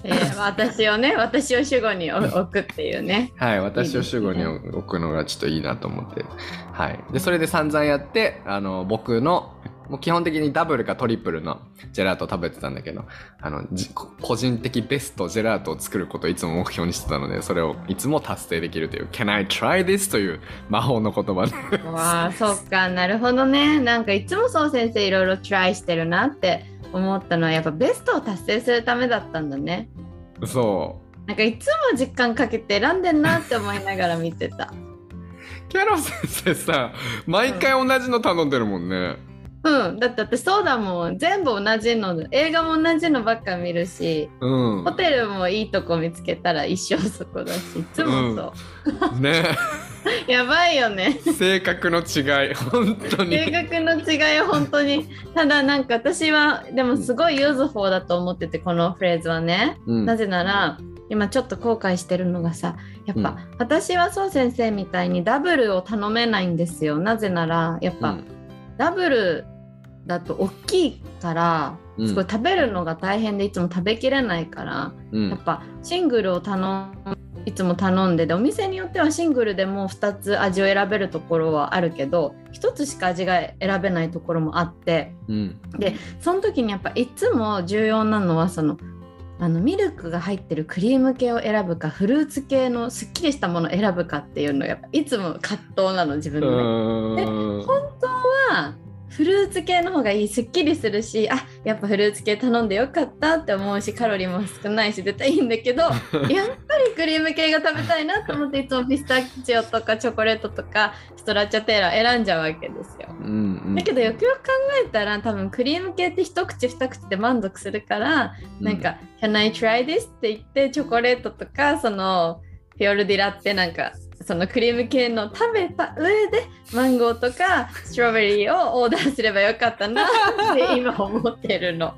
えー私をね、私を主語に置くっていうね。はい私を主語に置くのがちょっといいなと思って。はい。でそれで散々やってあの僕のもう基本的にダブルかトリプルのジェラートを食べてたんだけどあのじ個人的ベストジェラートを作ることをいつも目標にしてたのでそれをいつも達成できるという「Can I try this?」という魔法の言葉でわあ、そっか、なるほどね。なんかいつもそう先生いろいろトライしてるなって思ったのはやっぱベストを達成するためだったんだね。そなんかいつも時間かけて選んでんなって思いながら見てた。うキャロ先生さ毎回同じの頼んでるもんね、うん、だって私そうだもん。全部同じの映画も同じのばっか見るしうん。ホテルもいいとこ見つけたら一生そこだしいつもそう、ね。(laughs) やばいよね。性格の違い本当に。性格の違いは本当に。ただなんか私はでもすごいユーズフォーだと思っててこのフレーズはね、うん。なぜなら今ちょっと後悔してるのがさやっぱ、うん。私はそう先生みたいにダブルを頼めないんですよ。なぜならやっぱ、うん。ダブルだと大きいからうん。すごい食べるのが大変でいつも食べきれないから、うん。やっぱシングルを頼んいつも頼んででお店によってはシングルでも2つ味を選べるところはあるけど1つしか味が選べないところもあってうん。その時にやっぱいつも重要なのはそのあのミルクが入ってるクリーム系を選ぶかフルーツ系のすっきりしたものを選ぶかっていうのがやっぱいつも葛藤なの自分うの中でフルーツ系の方がいいすっきりするしあやっぱフルーツ系頼んでよかったって思うしカロリーも少ないし絶対いいんだけど (laughs) やっぱりクリーム系が食べたいなと思っていつもピスタチオとかチョコレートとかストラッチャテーラ選んじゃうわけですよ。うんうんだけどよくよく考えたら多分クリーム系って一口二口で満足するから、なんか「Can I try this?」って言ってチョコレートとかそのフィオルディラってなんかそのクリーム系の食べた上でマンゴーとかストロベリーをオーダーすればよかったなって (laughs) 今思ってるの。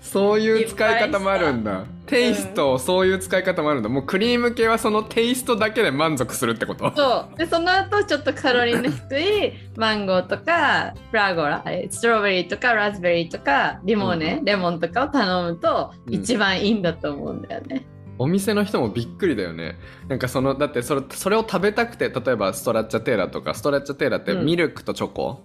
そういう使い方もあるんだ。テイスト、そういう使い方もあるんだ。もうクリーム系はそのテイストだけで満足するってこと？そう。でその後ちょっとカロリーの低いマンゴーとかフラゴラストロベリーとかラズベリーとかリモーネ、レモンとかを頼むとうん。一番いいんだと思うんだよね。お店の人もびっくりだよね。なんかそのだってそれそれを食べたくて例えばストラッチャテーラとかストラッチャテーラってうん。ミルクとチョコ、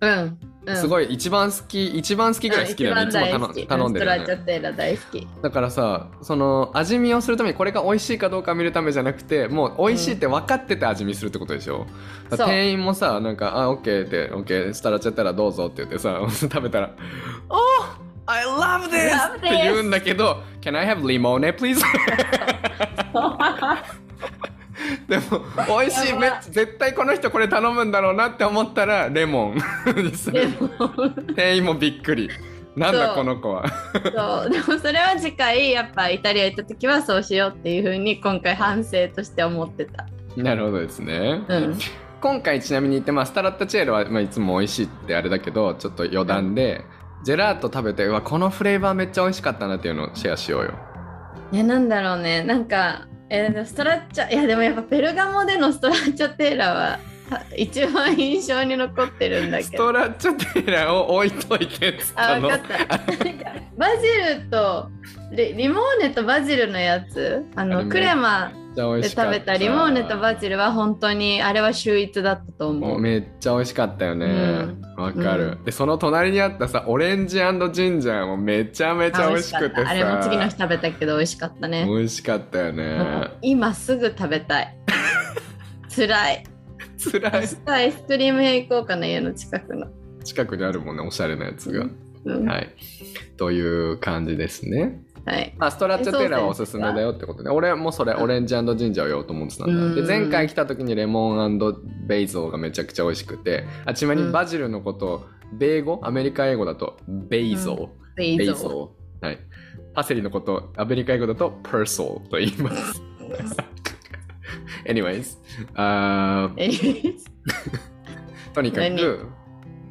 うん、うん、すごい一番好き一番好きぐらい好きだよね、うんいつも頼んでるよストラッチねャテーラ大好き。だからさその味見をするためにこれが美味しいかどうか見るためじゃなくてもう美味しいって分かってて味見するってことでしょ、う。店員もさなんか「あオッケーってオッケーストラッチャテーラどうぞ」って言ってさ (laughs) 食べたら「Oh I love this!」Love って言うんだけど「Can I have limone please? (laughs)」でも美味しい。め絶対この人これ頼むんだろうなって思ったらレモン (laughs) にするでも店員もびっくり。なんだこの子は。そう。でもそれは次回やっぱイタリア行った時はそうしようっていうふうに今回反省として思ってた。なるほどですね、うん、今回ちなみに言って、まあ、スタラッタチェールは、まあ、いつも美味しいってあれだけどちょっと余談で、ジェラート食べてうわこのフレーバーめっちゃ美味しかったなっていうのをシェアしようよ。いやなんだろうね。なんか、えーストラッチャいやでもやっぱペルガモでのストラッチャテーラはた一番印象に残ってるんだけスど。トラッチャテーラを置いといてっつったの。あ分かった。バジルとリリモーネとバジルのやつ。あのクレマちゃ美で味しかった。食べたリモーネとバジルは本当にあれは秀逸だったと思う。めっちゃ美味しかったよね。うん。わ、かる、うでその隣にあったさオレンジジンジャーもめちゃめちゃ美味しくてさ。あれも次の日食べたけど美味しかったね。美味しかったよもねう今すぐ食べたい。(laughs) 辛い。つらい。明日アイスクリーム屋行こうかな家の近くの。近くにあるもんねおしゃれなやつが、うん。はい。という感じですねはい。まあ、ストラッチャテーラはおすすめだよってことで、俺もそれ、オレンジジンジャーを言おうと思ってたんだ。うんで、前回来た時にレモンベイゾーがめちゃくちゃ美味しくて、あちなみにバジルのことを、米語、アメリカ英語だと、ベイゾー。ベイゾー。はい。パセリのことを、アメリカ英語だと、パーソーと言います。Anyways、あーえー (laughs) とにか何？く、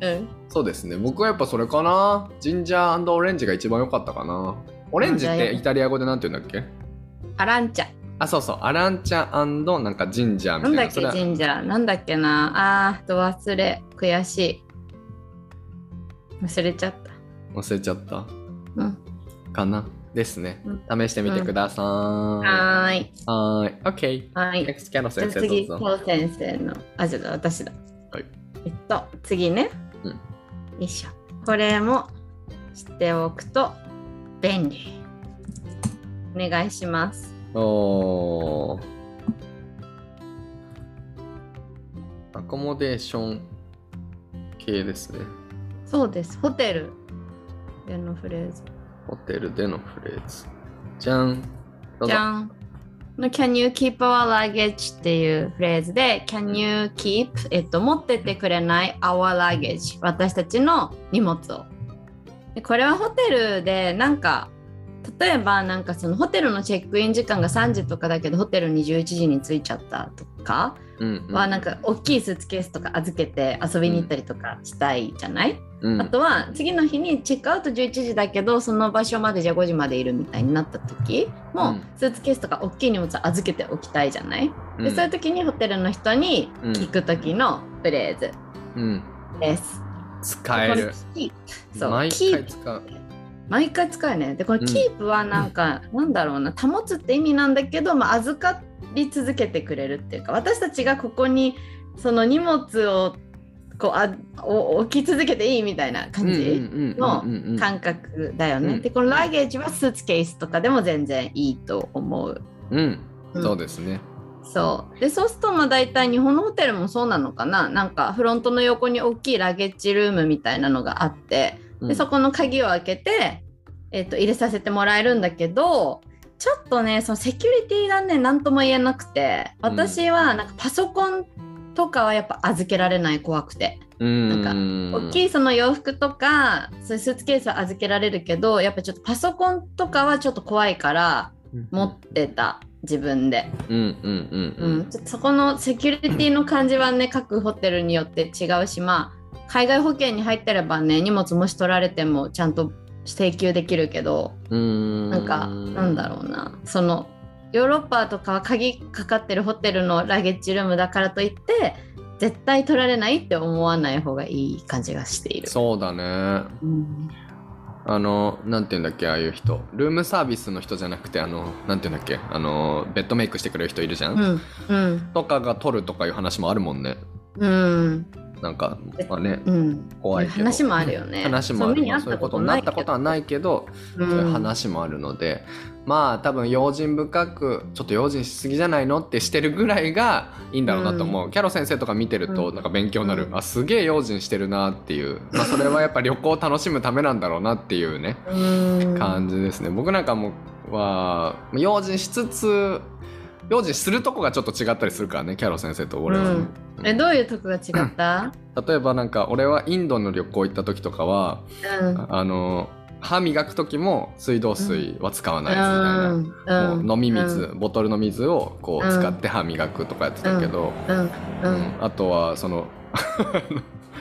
うん。そうですね。僕はやっぱそれかな。ジンジャーオレンジが一番良かったかな。オレンジってイタリア語でなんて言うんだっけ？アランチャ。あ、そうそう。アランチャなんかジンジャーみたな。ないんだっけジンジャー。なんだっけな。あー、と忘れ。悔しい。忘れちゃった。忘れちゃった？うん。かな？ですねう。試してみてください。ははーい。ーい。OK。はい。Next キャロ先生次、どうぞ。コウ先生の。あ、じゃあ私だ。はい。えっと、次ね。うんよいしょ。これも知っておくと便利。お願いします。おー。アコモデーション系ですね。そうです。ホテルでのフレーズ。ホテルでのフレーズ。じゃん。じゃん。の Can you keep our luggage っていうフレーズで Can you keep えっと持ってってくれない our luggage 私たちの荷物をでこれはホテルでなんか例えばなんかそのホテルのチェックイン時間が3時とかだけどホテルに11時に着いちゃったとかはなんか大きいスーツケースとか預けて遊びに行ったりとかしたいじゃない、うん。あとは次の日にチェックアウト11時だけどその場所までじゃあ5時までいるみたいになった時も、うん。スーツケースとか大きい荷物を預けておきたいじゃない、うん。でそういう時にホテルの人に聞く時のフレーズうん。です。使える。そう毎キープ回使う。毎回使うね。でこのうんキープはなんか、なんだろうな保つって意味なんだけど、まあ、預かり続けてくれるっていうか私たちがここにその荷物をこうあお置き続けていいみたいな感じのの感覚だよね。うんでこのラゲージはスーツケースとかでも全然いいと思う。うん、うんそうですね。そう。でそうするとまあ大体日本のホテルもそうなのかな。なんかフロントの横に大きいラゲッジルームみたいなのがあって。でそこの鍵を開けて、えっと入れさせてもらえるんだけどちょっとねそのセキュリティがね何とも言えなくて。私はなんかパソコンとかはやっぱ預けられない怖くて。うん、なんか大い。きいその洋服とかそういうスーツケースは預けられるけどやっぱちょっとパソコンとかはちょっと怖いから持ってた自分で。そこのセキュリティの感じはね各ホテルによって違うしまあ海外保険に入ってればね荷物もし取られてもちゃんと請求できるけどうん。なんかなんだろうなそのヨーロッパとかは鍵かかってるホテルのラゲッジルームだからといって絶対取られないって思わない方がいい感じがしている。そうだね。うんあの、なんて言うんだっけ、ああいう人。ルームサービスの人じゃなくて、あの、なんて言うんだっけ、あの、ベッドメイクしてくれる人いるじゃん？うんうんとかが取るとかいう話もあるもんね。うんなんか、まあね、うん怖いけど。話もあるよね。話もある。まあそういうことになったことはいないけど、けど。そういう話もあるので、まあ多分用心深くちょっと用心しすぎじゃないのってしてるぐらいがいいんだろうなと思う、キャロ先生とか見てるとうん。なんか勉強になる、うんあすげえ用心してるなっていう、まあ、それはやっぱ旅行を楽しむためなんだろうなっていうねうん。感じですね。僕なんかもは用心しつつ用心するとこがちょっと違ったりするからねキャロ先生と俺は。ね、うん。えどういうとこが違った？例えばなんか俺はインドの旅行行った時とかはうん。あの歯磨く時も水道水は使わないみたいな、うんもう飲み水、ボトルの水をこううん使って歯磨くとかやってたけど、あとはその (laughs)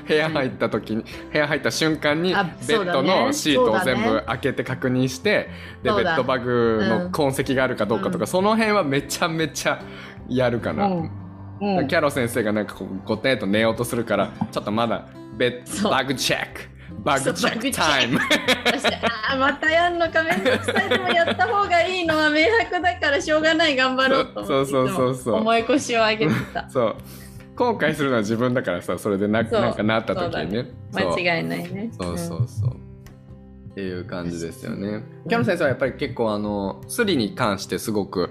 部屋入った時に部屋入った瞬間にベあッドのシートを全部開けて確認して、でベッドバグの痕跡があるかどうかとか、うん。その辺はめちゃめちゃやるかな。キャロ先生がなんかこうごてんと寝ようとするからちょっとまだベッドバグチェックバグチェックタイム。あーまたやんのかめんどくさいでもやった方がいいのは明白だからしょうがない頑張ろうと思ってそうそうそうそう。いつも重い腰を上げてた。(laughs) そう。後悔するのは自分だからさそれでななんかなった時にね。そう間違いないね。そうそうそう、っていう感じですよね。キャロ先生はやっぱり結構あのスリに関してすごく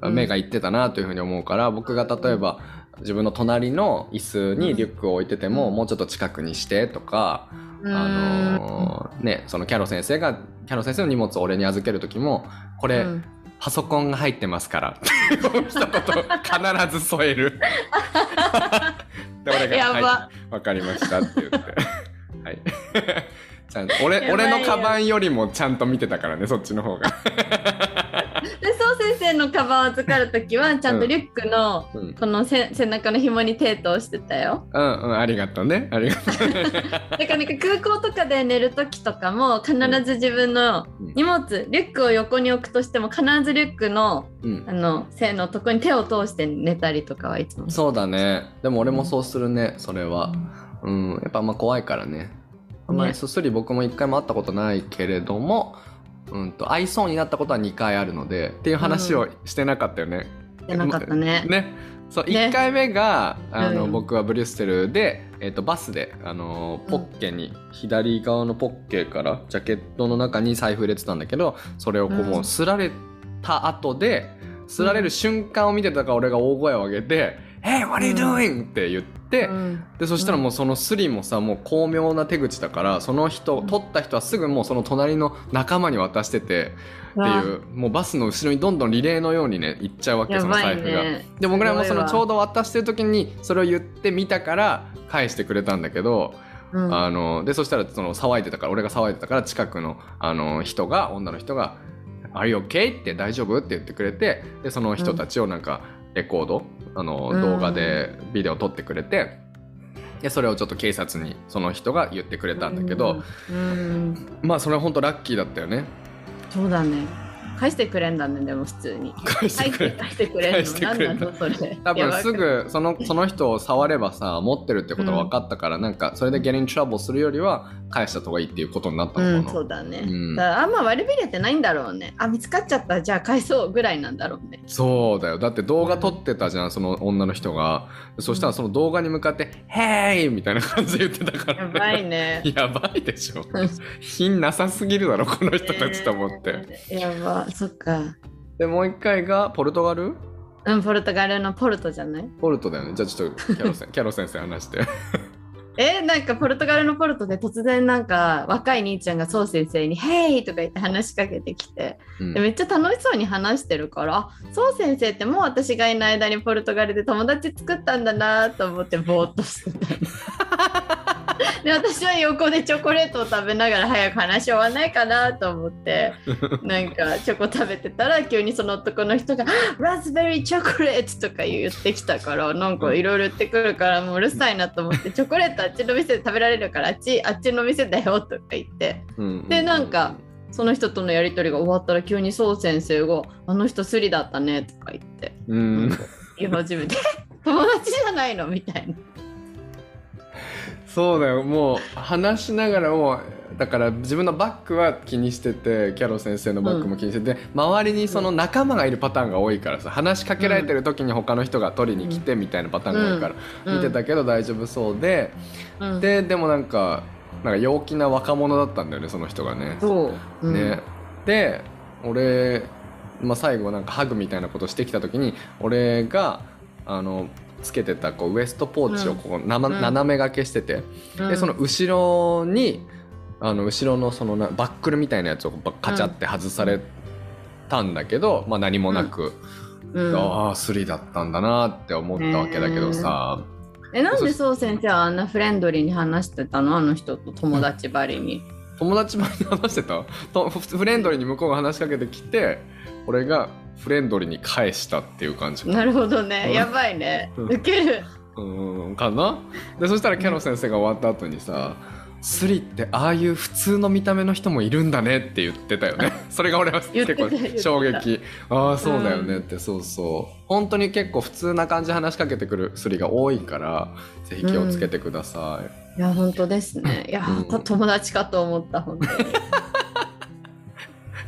うん。目がいってたなというふうに思うから、僕が例えば自分の隣の椅子にリュックを置いてても、うん。もうちょっと近くにしてとか、うんあのーねそのキャロ先生がキャロ先生の荷物を俺に預ける時もこれ、うん。パソコンが入ってますから。(laughs) 一言必ず添える。(laughs) で俺がやば。はい、わかりましたって言って。はいちゃんと。俺俺のカバンよりもちゃんと見てたからねそっちの方が。(laughs) でそう先生のカバンを預かるときはちゃんとリュックのうん。このせ背中の紐に手通してたよ。うんうんありがとうね。ありがとう。(laughs) だからなんか空港とかで寝るときとかも必ず自分のうん。荷物リュックを横に置くとしても必ずリュックのうん。あの背のとこに手を通して寝たりとかはいつも。そうだね。でも俺もそうするねそれは。うん。やっぱあんま怖いからねあんまりね。すすり僕も一回も会ったことないけれどもうんと会いそうになったことは2回あるのでっていう話をしてなかったよね、じゃなかったね。ね。そうね。1回目があの、うん。僕はブリュッセルで、えー、とバスであのポッケに、左側のポッケからジャケットの中に財布入れてたんだけどそれをこう、うん。もうすられた後ですられる瞬間を見てたから俺が大声を上げて「Hey what are you doing?、って言って、うんでそしたらもうそのスリもさもう巧妙な手口だからその人取った人はすぐもうその隣の仲間に渡しててっていうもうバスの後ろにどんどんリレーのようにね行っちゃうわけその財布が。ね。で僕らもそのちょうど渡してる時にそれを言ってみたから返してくれたんだけど、うんあのでそしたらその騒いでたから俺が騒いでたから近くのあの人が女の人が「Are you okay?」って「大丈夫?」って言ってくれてでその人たちをなんかレコード、あのうん動画でビデオ撮ってくれて。でそれをちょっと警察にその人が言ってくれたんだけど、まあそれは本当ラッキーだったよね。そうだね。返してくれんだねでも普通に。返してくれ返してくれんの？何なのそれ。多分すぐそのその人を触ればさ持ってるってことが分かったから、なんかそれで get in trouble するよりは返した方がいいっていうことになったうんのかな、そうだね、うん。だあんま悪びれてないんだろうね。あ見つかっちゃった。じゃあ返そうぐらいなんだろうね。そうだよ。だって動画撮ってたじゃんその女の人が。そしたらその動画に向かって「ヘイ!」みたいな感じで言ってたから、やばいね。(laughs) やばいでしょ。品なさすぎるだろこの人たちと思って、えーやばそっか。でもう一回がポルトガル？うんポルトガルのポルトじゃない？ポルトだよね。じゃあちょっとキャロせん (laughs) キャロ先生話して。(laughs) えなんかポルトガルのポルトで突然なんか若い兄ちゃんがそう先生に「ヘイ!」とか言って話しかけてきて。うん。でめっちゃ楽しそうに話してるからあそう先生ってもう私がいない間にポルトガルで友達作ったんだなと思ってぼーっとしてた (laughs) (laughs) で私は横でチョコレートを食べながら早く話終わらないかなと思ってなんかチョコ食べてたら急にその男の人が「(gasps) ラズベリーチョコレート」とか言ってきたからなんかいろいろ言ってくるからもううるさいなと思って「チョコレートあっちの店で食べられるからあっちあっちの店だよ」とか言ってうんでなんかその人とのやり取りが終わったら急にそう先生が「あの人スリだったね」とか言ってうん言い始めて「(laughs) 友達じゃないの?」みたいな。そうだよ。もう話しながらもだから自分のバッグは気にしててキャロ先生のバッグも気にしてて、周りにその仲間がいるパターンが多いからさ話しかけられてる時に他の人が取りに来てみたいなパターンが多いから、うん。見てたけど大丈夫そうで、うん、ででもなんかなんか陽気な若者だったんだよねその人がね。そう、うん。ね。で俺、まあ、最後なんかハグみたいなことしてきた時に俺があのつけてたこうウエストポーチをこううん。斜め掛けしてて、うん。でその後ろにあの後ろのそのなバックルみたいなやつをバカチャって外されたんだけど、まあ、何もなく、うん。ああスリだったんだなって思ったわけだけどさ、えなんでそう先生はあんなフレンドリーに話してたの？あの人と友達ばりに。友達前に話してた？とフレンドリーに向こうが話しかけてきて俺がフレンドリーに返したっていう感じな。るほどね、うん。やばいね。うん。ウケる。うーんかな。でそしたらキャロ先生が終わった後にさ「スリってああいう普通の見た目の人もいるんだね」って言ってたよね。それが俺は結構衝撃。ああそうだよねって、そうそう。本当に結構普通な感じで話しかけてくるスリが多いからぜひ気をつけてください、いや本当ですね。いや、うん。と友達かと思った本当に。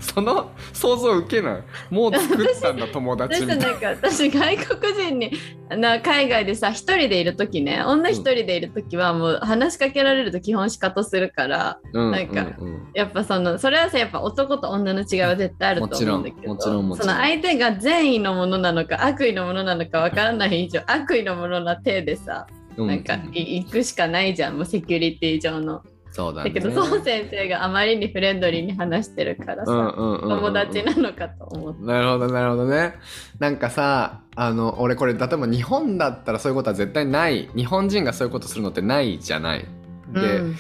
その想像受けない。もう作ったんだ友達私みたいななんか私外国人にな海外でさ一人でいる時ね女一人でいる時はもう話しかけられると基本シカトするからうん。なんかうんうんやっぱそのそれはさやっぱ男と女の違いは絶対あると思うんだけどもちろんもちろんもちろん。その相手が善意のものなのか悪意のものなのかわからない以上悪意のものな体でさうなんかい行くしかないじゃんもうセキュリティ上の。そうだね。だけどそう先生があまりにフレンドリーに話してるからさ、友達なのかと思って。なるほどなるほどね。なんかさあの俺これ例えば日本だったらそういうことは絶対ない。日本人がそういうことするのってないじゃない。で、うん。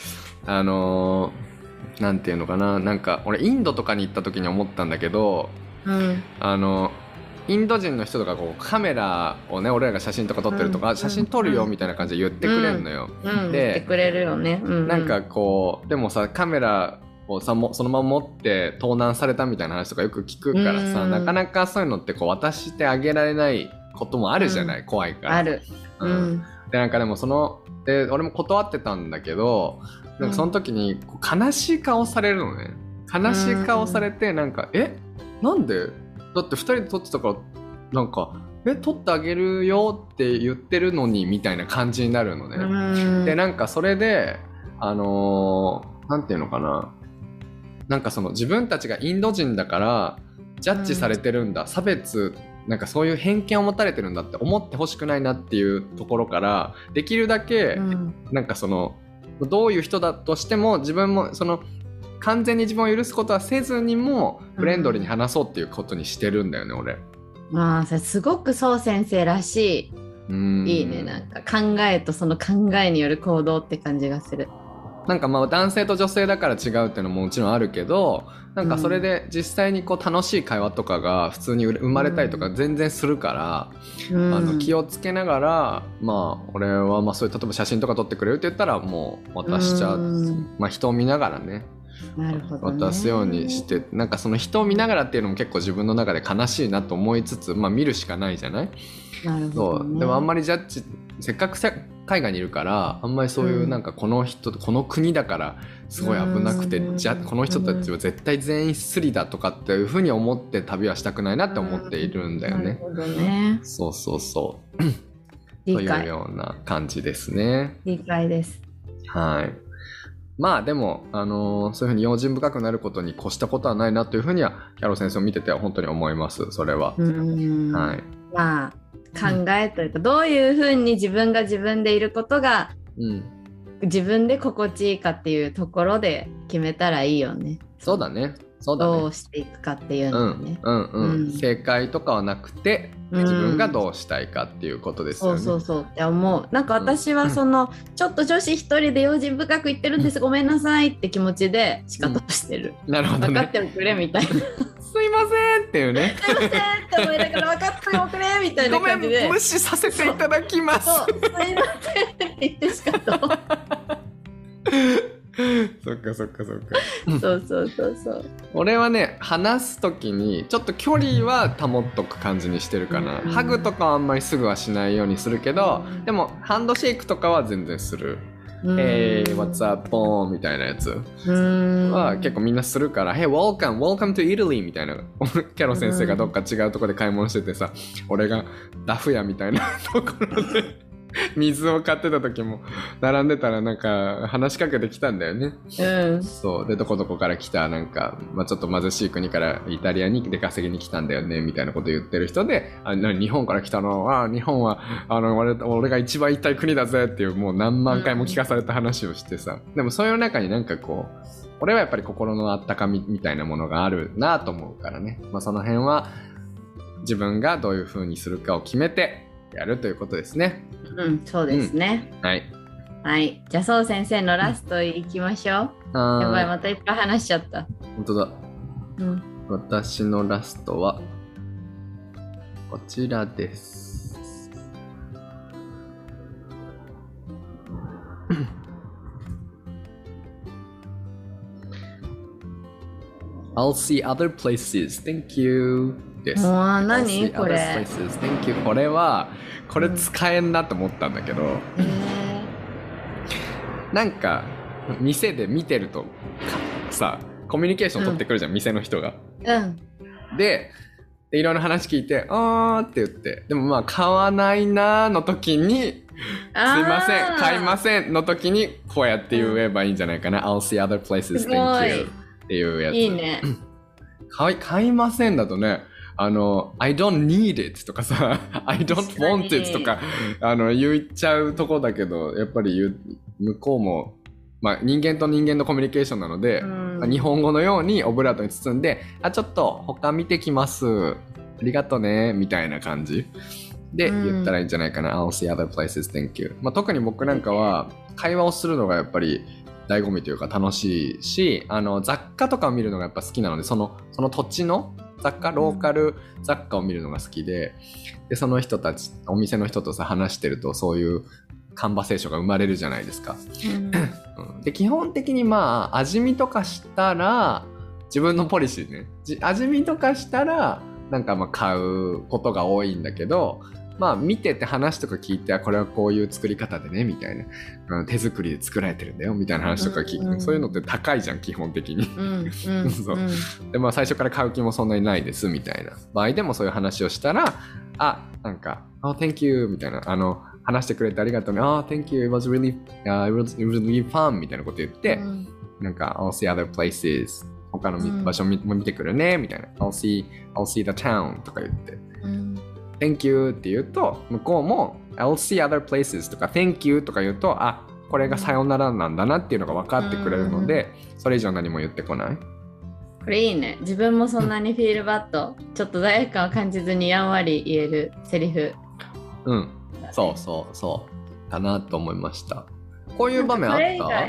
あのーなんていうのかな。なんか俺インドとかに行った時に思ったんだけどうん。あのインド人の人とかこうカメラをね俺らが写真とか撮ってるとか、うん。写真撮るよみたいな感じで言ってくれるのよ、うん、で言ってくれるよね。うん。うん。なんかこうでもさカメラをさもそのまま持って盗難されたみたいな話とかよく聞くからさ、うん。なかなかそういうのってこう渡してあげられないこともあるじゃない、怖いから。ある。ううん。ん。でなんかでもそので俺も断ってたんだけどなんかその時に悲しい顔されるのね。悲しい顔されてなんか「え？なんで？だって2人で撮ってたからなんかえ撮ってあげるよって言ってるのに」みたいな感じになるのね。うん。でなんかそれであのーなんていうのかな。なんかその自分たちがインド人だからジャッジされてるんだ、差別なんかそういう偏見を持たれてるんだって思ってほしくないなっていうところからできるだけ、うん。なんかそのどういう人だとしても自分もその完全に自分を許すことはせずにもフレンドリーに話そうっていうことにしてるんだよね、俺。まあそれすごくそう先生らしうん。い。いいねなんか考えとその考えによる行動って感じがする。なんかまあ男性と女性だから違うっていうのももちろんあるけどなんかそれで実際にこう楽しい会話とかが普通に生まれたりとか全然するから、うん、あの気をつけながらまあ俺はまあそういう例えば写真とか撮ってくれるって言ったらもう渡しちゃう、うん。まあ人を見ながらねなるほど、ね。渡すようにしてなんかその人を見ながらっていうのも結構自分の中で悲しいなと思いつつまあ見るしかないじゃない？なるほそど、ね。うでもあんまりジャッジせっかくせ海外にいるからあんまりそういううんなんかこの人この国だからすごい危なくてうんじゃこの人たちは絶対全員スリだとかっていうふうに思って旅はしたくないなって思っているんだよね。ね。そうそうそう。(clears throat) という。ような感じですね。理解です。はい。まあでも、あのーそういうふうに用心深くなることに越したことはないなというふうにはキャロ先生を見てては本当に思いますそれは。うん。はい。まあ考えというか、どういうふうに自分が自分でいることがうん。自分で心地いいかっていうところで決めたらいいよね。そうだね。そうだね。どうしていくかっていううのはねん。うんうん、うん正解とかはなくてうん自分がどうしたいかっていうことですよね。そうそうそうって思うなんか私はその、ちょっと女子一人で用心深く言ってるんですごめんなさいって気持ちで仕方をしてる、なるほど分かっね。ておくれみたいなすいすいませんっていうね。ませんって思いながら分かっておくれみたいなごめ感じでん無視させていただきます。すいませんって言ってしかと (laughs) そっかそっかそっか。そうそうそうそう。俺はね話す時にちょっと距離は保っとく感じにしてるかな、うん。ハグとかはあんまりすぐはしないようにするけど、うん。でもハンドシェイクとかは全然する「うん。Hey what's up? ポーン」みたいなやつ。うん。は結構みんなするから「Hey welcome welcome to Italy」みたいな。(laughs) キャロ先生がどっか違うところで買い物しててさ俺がダフ屋みたいなところで (laughs) 水を買ってた時も並んでたらなんか話しかけてきたんだよね。うん。そう。でどこどこから来たなんか、まあ、ちょっと貧しい国からイタリアに出稼ぎに来たんだよねみたいなこと言ってる人であな日本から来たの？あ日本はあの俺俺が一番行きたい国だぜっていうもう何万回も聞かされた話をしてさ、でもそういう中になんかこう俺はやっぱり心のあったかみみたいなものがあるなと思うからね、まあ、その辺は自分がどういう風にするかを決めてやるということですねうんそうですね、はいはいじゃあそう先生のラストいきましょう、やばいあまたいっぱい話しちゃった本当だうん私のラストはこちらです。(laughs) I'll see other places. Thank you. です。何 see こ other れ？places. Thank you. これは、これ使えんなと思ったんだけど、えなんか、店で見てると、かさ、コミュニケーション取ってくるじゃん、店の人が。ーうんで、でいろいろ話聞いて、あーって言って、でもまあ、買わないなーの時に、すいません、買いませんの時に、こうやって言えばいいんじゃないかな。I'll see other places, thank you. っていうやつ。いいね。買い買いませんだとね、あの、I don't need it とかさ、(laughs) I don't want it とか、あの、言っちゃうとこだけど、やっぱり向こうも、まあ、人間と人間のコミュニケーションなので、うん日本語のようにオブラートに包んで、あ、ちょっと他見てきます。ありがとね、みたいな感じでうん言ったらいいんじゃないかな。I'll see other places, thank you. まあ、特に僕なんかは会話をするのがやっぱり醍醐味というか楽しいし、あの雑貨とかを見るのがやっぱ好きなので、そのその土地の雑貨、ローカル雑貨を見るのが好きで、で、その人たち、お店の人とさ、話してるとそういうカンバセーションが生まれるじゃないですか。うん。うん。で基本的にまあ味見とかしたら自分のポリシーね。じ味見とかしたらなんかまあ買うことが多いんだけどまあ見てて話とか聞いてあこれはこういう作り方でねみたいな、うん手作りで作られてるんだよみたいな話とか聞く、うんうん。そういうのって高いじゃん基本的に。うんうん (laughs) そう。うんでまあ最初から買う気もそんなにないですみたいな。場合でもそういう話をしたらあなんか「Oh thank you」みたいな。あの話してくれてありがとうね「Oh thank you it was really,、uh, it was really fun」みたいなこと言って、うん。なんか、I'll see other places 他の場所も見てくるねみたいな。I'll see, I'll see the town とか言って。うん、Thank you って言うと向こうも I'll see other places とか Thank you とか言うとあこれがさよならなんだなっていうのが分かってくれるので、それ以上何も言ってこない？これいいね。自分もそんなにフィールバット、ちょっと罪悪感を感じずにやんわり言えるセリフ。うん。そうそうそう。だなと思いました。こういう場面あった？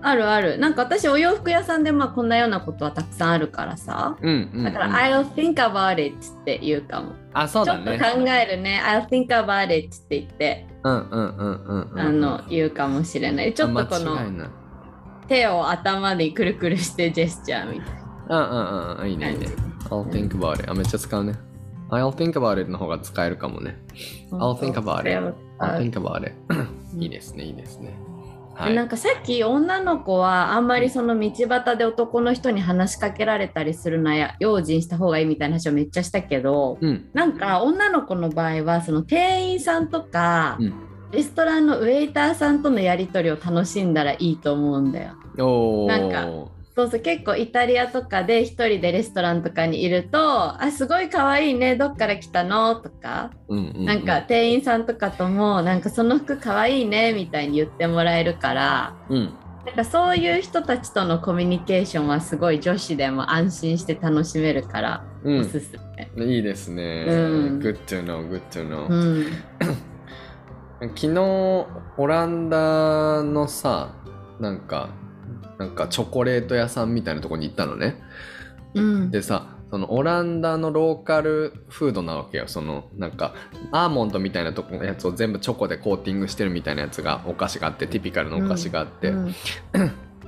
あるある。なんか私お洋服屋さんでまあこんなようなことはたくさんあるからさ。うんうん、うん、だから、I'll think about it って言うかも。あそうちょっとだね考えるね。I'll think about it って言って、うんうんうんうんうんあの言うかもしれない。ちょっとこの手を頭にくるくるしてジェスチャーみたいな。うんうんうんいいねいいね。I'll think about it あめっちゃ使うね。I'll think about it の方が使えるかもね。I'll think about it I'll think about it いいですねいいですねはい。なんかさっき女の子はあんまりその道端で男の人に話しかけられたりするのや用心した方がいいみたいな話をめっちゃしたけどうん。なんか女の子の場合はその店員さんとか、うん。レストランのウェイターさんとのやり取りを楽しんだらいいと思うんだよ。なんかそうそう結構イタリアとかで一人でレストランとかにいると「あすごい可愛いねどっから来たの?」とかうんうんうんなんか店員さんとかとも「なんかその服可愛いね」みたいに言ってもらえるからうんなんかそういう人たちとのコミュニケーションはすごい女子でも安心して楽しめるからうんおすすめ。いいですね。うん Good to know, good to う know、ん (laughs) 昨日、オランダのさ、なんか、なんかチョコレート屋さんみたいなとこに行ったのね。うんでさ、そのオランダのローカルフードなわけよ。その、なんか、アーモンドみたいなとこのやつを全部チョコでコーティングしてるみたいなやつが、お菓子があって、ティピカルのお菓子があって。うん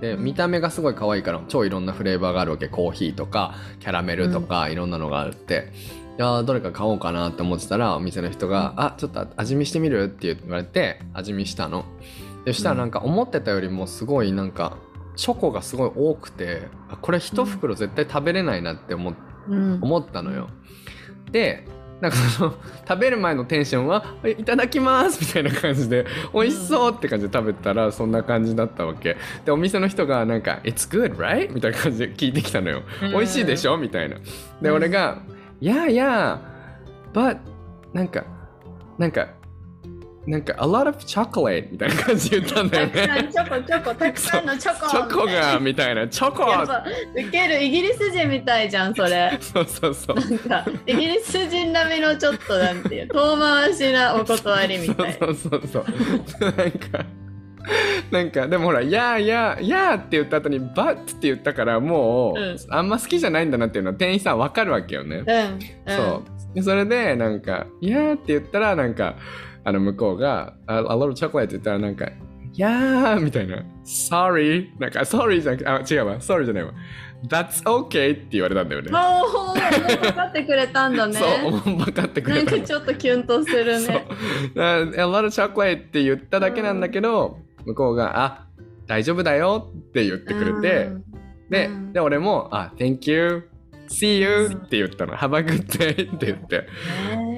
で見た目がすごい可愛いから超いろんなフレーバーがあるわけコーヒーとかキャラメルとかいろんなのがあって、いやーどれか買おうかなって思ってたらお店の人が「あちょっと味見してみる?」って言われて味見したのでそしたらなんか思ってたよりもすごいなんかチョコがすごい多くてあこれ一袋絶対食べれないなって思っうん。思ったのよ。でなんかその (laughs) 食べる前のテンションは「いただきます」みたいな感じで「美味しそう」って感じで食べたらそんな感じだったわけ。でお店の人がなんか「It's good, right?」みたいな感じで聞いてきたのよ「うん。美味しいでしょ?」みたいな。でうん。俺が「いやいや but なんかなんかなんか a lot of chocolate」みたいな感じで言ったんだよね。んチョコチョコたくさんのチョコ。チョコがみたいな。チョコ。やっぱウケるイギリス人みたいじゃんそれ。そうそうそうなんかイギリス人並みのちょっとなんていう遠回しなお断りみたい。そうそうそうそう。なんかなんかでもほら「やーやーやー」って言った後に「バッ」って言ったからもう、うん。あんま好きじゃないんだなっていうのは店員さんわかるわけよね、うん、うん、そう。でそれでなんか「やー」って言ったらなんかあの向こうが「あ a of chocolate」って言ったらなんか「やー」みたいな「sorry」なんか「sorry」じゃなくてあ違うわ「sorry」じゃないわ「that's okay」って言われたんだよね、もう分かってくれたんだね。そう分かってくなんれたの。かちょっとキュンとするね。あ A lot of chocolate って言っただけなんだけど、向こうが、あ、大丈夫だよって言ってくれて、うん。でうん。で、俺も、あ、Thank you, see you. って言ったの。Have a good day. (laughs) って言って。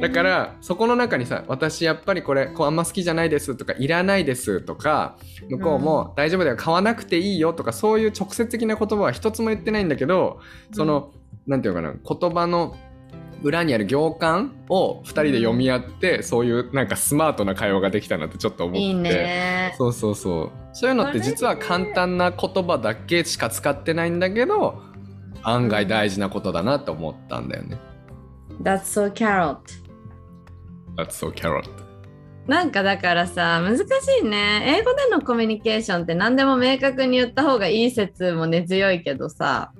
だから、そこの中にさ、私やっぱりこれ、こうあんま好きじゃないです。とか、いらないです。とか、向こうも大丈夫だよ、買わなくていいよ。とか、そういう直接的な言葉は一つも言ってないんだけど、その、なんていうのかな、言葉の裏にある行間を2人で読み合って、そういうなんかスマートな会話ができたなってちょっと思って。そうそうそう。そういうのって実は簡単な言葉だけしか使ってないんだけど、案外大事なことだなと思ったんだよね。That's so carrot. That's so carrot. なんかだからさ難しいね英語でのコミュニケーションって何でも明確に言った方がいい説も根強いけどさ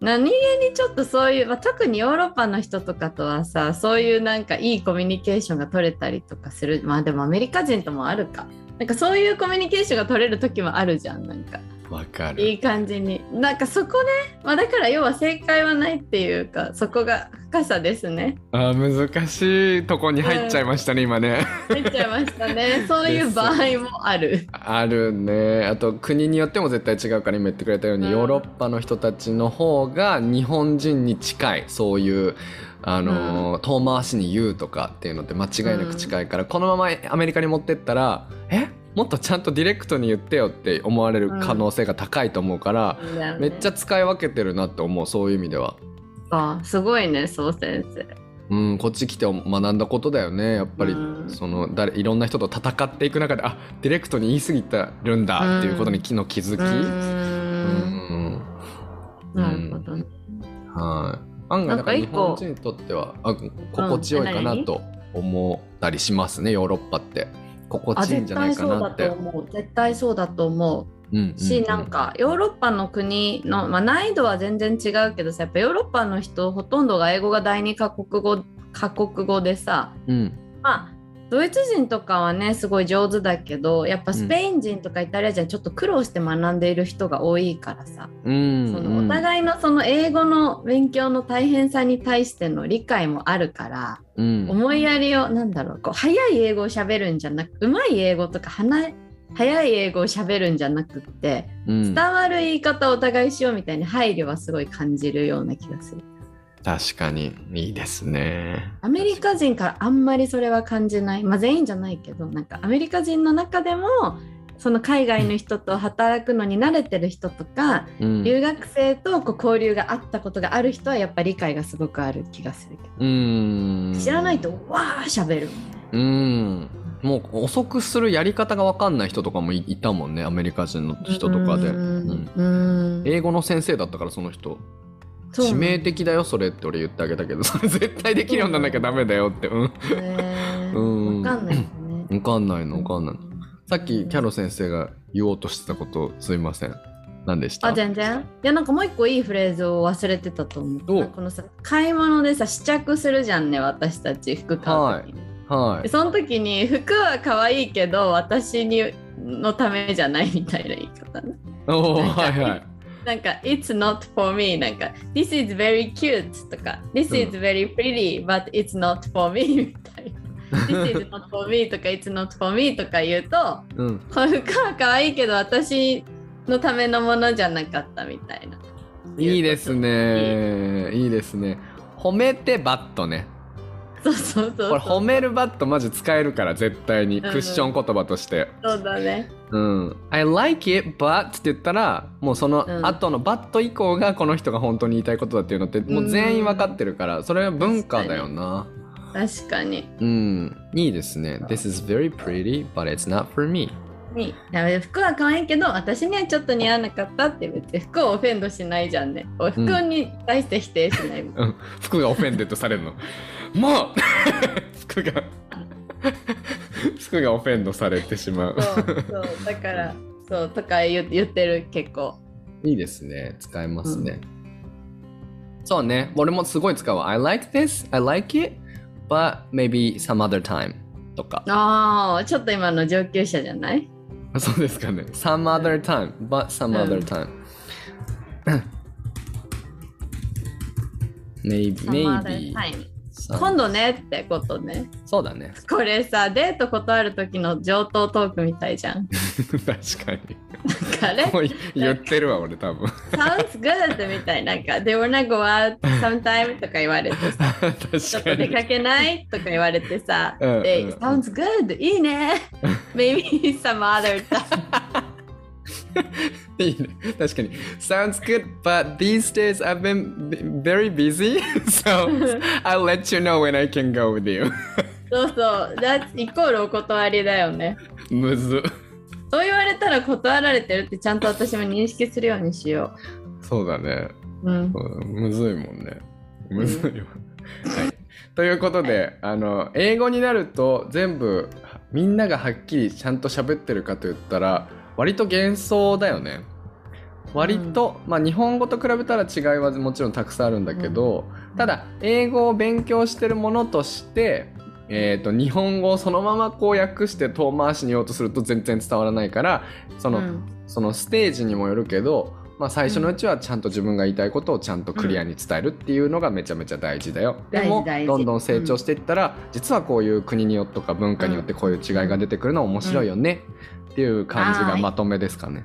何気にちょっとそういう、まあ、特にヨーロッパの人とかとはさそういうなんかいいコミュニケーションが取れたりとかするまあでもアメリカ人ともあるかなんかそういうコミュニケーションが取れる時もあるじゃんなんかわかいる。い感じになんかそこね、まあ、だから要は正解はないっていうかそこが深さですねあー難しいとこに入っちゃいましたね、今ね。入っちゃいましたね (laughs) そういう場合もあるあるね。あと国によっても絶対違うから今言ってくれたように、うんヨーロッパの人たちの方が日本人に近い。そういう、あのー遠回しに言うとかっていうのって間違いなく近いから、このままアメリカに持ってったら、え？もっとちゃんとディレクトに言ってよって思われる可能性が高いと思うから、めっちゃゃ使い分けてるなって思う、そういう意味では。あすごいねそう先生。うん、こっち来て学んだことだよね。やっぱり、うん。その誰いろんな人と戦っていく中であディレクトに言い過ぎてるんだっていうことに昨日気づき、ううん。ん。なるほどね。はい案外だから日なんか一個。本人にとってはあ心地よいかなと思ったりしますね、ヨーロッパって。心あ地いいんじゃないかなって。絶対そうだと思う。んうんううし、なんかヨーロッパの国の、まあ、難易度は全然違うけどさやっぱヨーロッパの人ほとんどが英語が第二カ国語カ国語でさうん。まあドイツ人とかはねすごい上手だけどやっぱスペイン人とかイタリア人はちょっと苦労して学んでいる人が多いからさ、うんそのお互いのその英語の勉強の大変さに対しての理解もあるから、うん。思いやりをなんだろうこう早い英語を喋るんじゃなくうまい英語とかはな早い英語を喋るんじゃなくってうん。伝わる言い方をお互いしようみたいな配慮はすごい感じるような気がする。確かに。いいですね。アメリカ人からあんまりそれは感じない、まあ、全員じゃないけどなんかアメリカ人の中でもその海外の人と働くのに慣れてる人とか、うん。留学生とこう交流があったことがある人はやっぱ理解がすごくある気がするけど、うん。知らないとわーしゃべる。うん。もう遅くするやり方が分かんない人とかもいいたもんねアメリカ人の人とかで、ううん。英語の先生だったからその人致命的だよそれって俺言ってあげたけど。そ (laughs) れ絶対できるようにならなきゃダメだよって。うん。へー。うん。わかんないよね。分かんないの分かんないの。さっきキャロ先生が言おうとしてたことすいません。何でした？あ全然。いやなんかもう一個いいフレーズを忘れてたと思お。う。このさ買い物でさ試着するじゃんね私たち服買う時に。はいでその時に服は可愛いけど私にのためじゃないみたいな言い方ね。おおはいはいなんか It's not for me なんか This is very cute とか This is very pretty but it's not for me みたいな。This is not for me とか It's not for me とか言うとうんこの服は可愛いけど私のためのものじゃなかったみたいな。いいですねいいですね褒めてバットねそうそうそうこれ褒めるバットマジ使えるから絶対に。ん。クッション言葉として。そうだね。うん、I like it, but って言ったらもうそのうん。後のバット以降がこの人が本当に言いたいことだっていうのってもう全員分かってるからそれは文化だよな。確かに。うん。いいですね。This is very pretty but it's not for me. に服は可愛いけど私にはちょっと似合わなかったって別に服をオフェンドしないじゃんね。服に対して否定しない。うん。(laughs) 服がオフェンデッドされるの (laughs) もう服が服がオフェンドされてしまうそうだからそうとか言言ってる結構。いいですね使えますね、そうね俺もすごい使うわ I like this I like it but maybe some other time とかああちょっと今の上級者じゃないそうですかね。some other time, but some うん other time. maybe, Some other maybe. time さ今度ねってことね。そうだね。これさデート断る時の上等トークみたいじゃん。(laughs) 確かに。あれ？もう言ってるわ、俺多分。Sounds good みたいななんか They wanna go out sometime とか言われてさ (laughs) ちょっ。と出かけないとか言われてさ、うんで、うん Sounds good いいね (laughs) Maybe some other time (laughs) いいね。確かに。Sounds good, but these days I've been very busy, (laughs) so I'll let you know when I can go with you. (laughs) そうそう、That's イコールお断りだよね。むず。そう言われたら断られてるってちゃんと私も認識するようにしよそうだね。う。うん。うんむずいもんね。むずいわ。はい。ということで、あの、英語になると全部みんながはっきりちゃんと喋ってるかと言ったら、割と幻想だよね。割と、まあ日本語と比べたら違いはもちろんたくさんあるんだけど、ただ英語を勉強してるものとして、えー、と日本語をそのままこう訳して遠回しに言おうとすると全然伝わらないからその,、うん。そのステージにもよるけど、まあ、最初のうちはちゃんと自分が言いたいことをちゃんとクリアに伝えるっていうのがめちゃめちゃ大事だよ。でも大事大事。どんどん成長していったら、実はこういう国によってとか文化によってこういう違いが出てくるのは面白いよね、っていう感じがまとめですかね。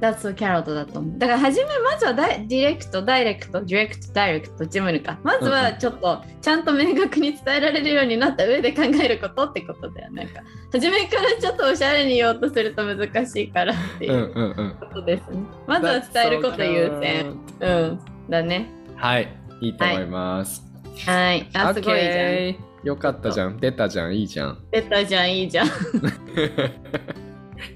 That's ットだと思う。だから初めまずはダイディレクト、ダイレクト、ディレクト、ダイレクト、ジムルか。まずはちょっとちゃんと明確に伝えられるようになった上で考えることってことだよね。なんか (laughs) 初めからちょっとおしゃれに言おうとすると難しいからっていううんうんうん。ことですね。まずは伝えること優先。うん。だね。はい、いいと思います。はい。あ、すごいじゃん。よかったじゃん。出たじゃん。いいじゃん。出たじゃん、いいじゃん。(laughs)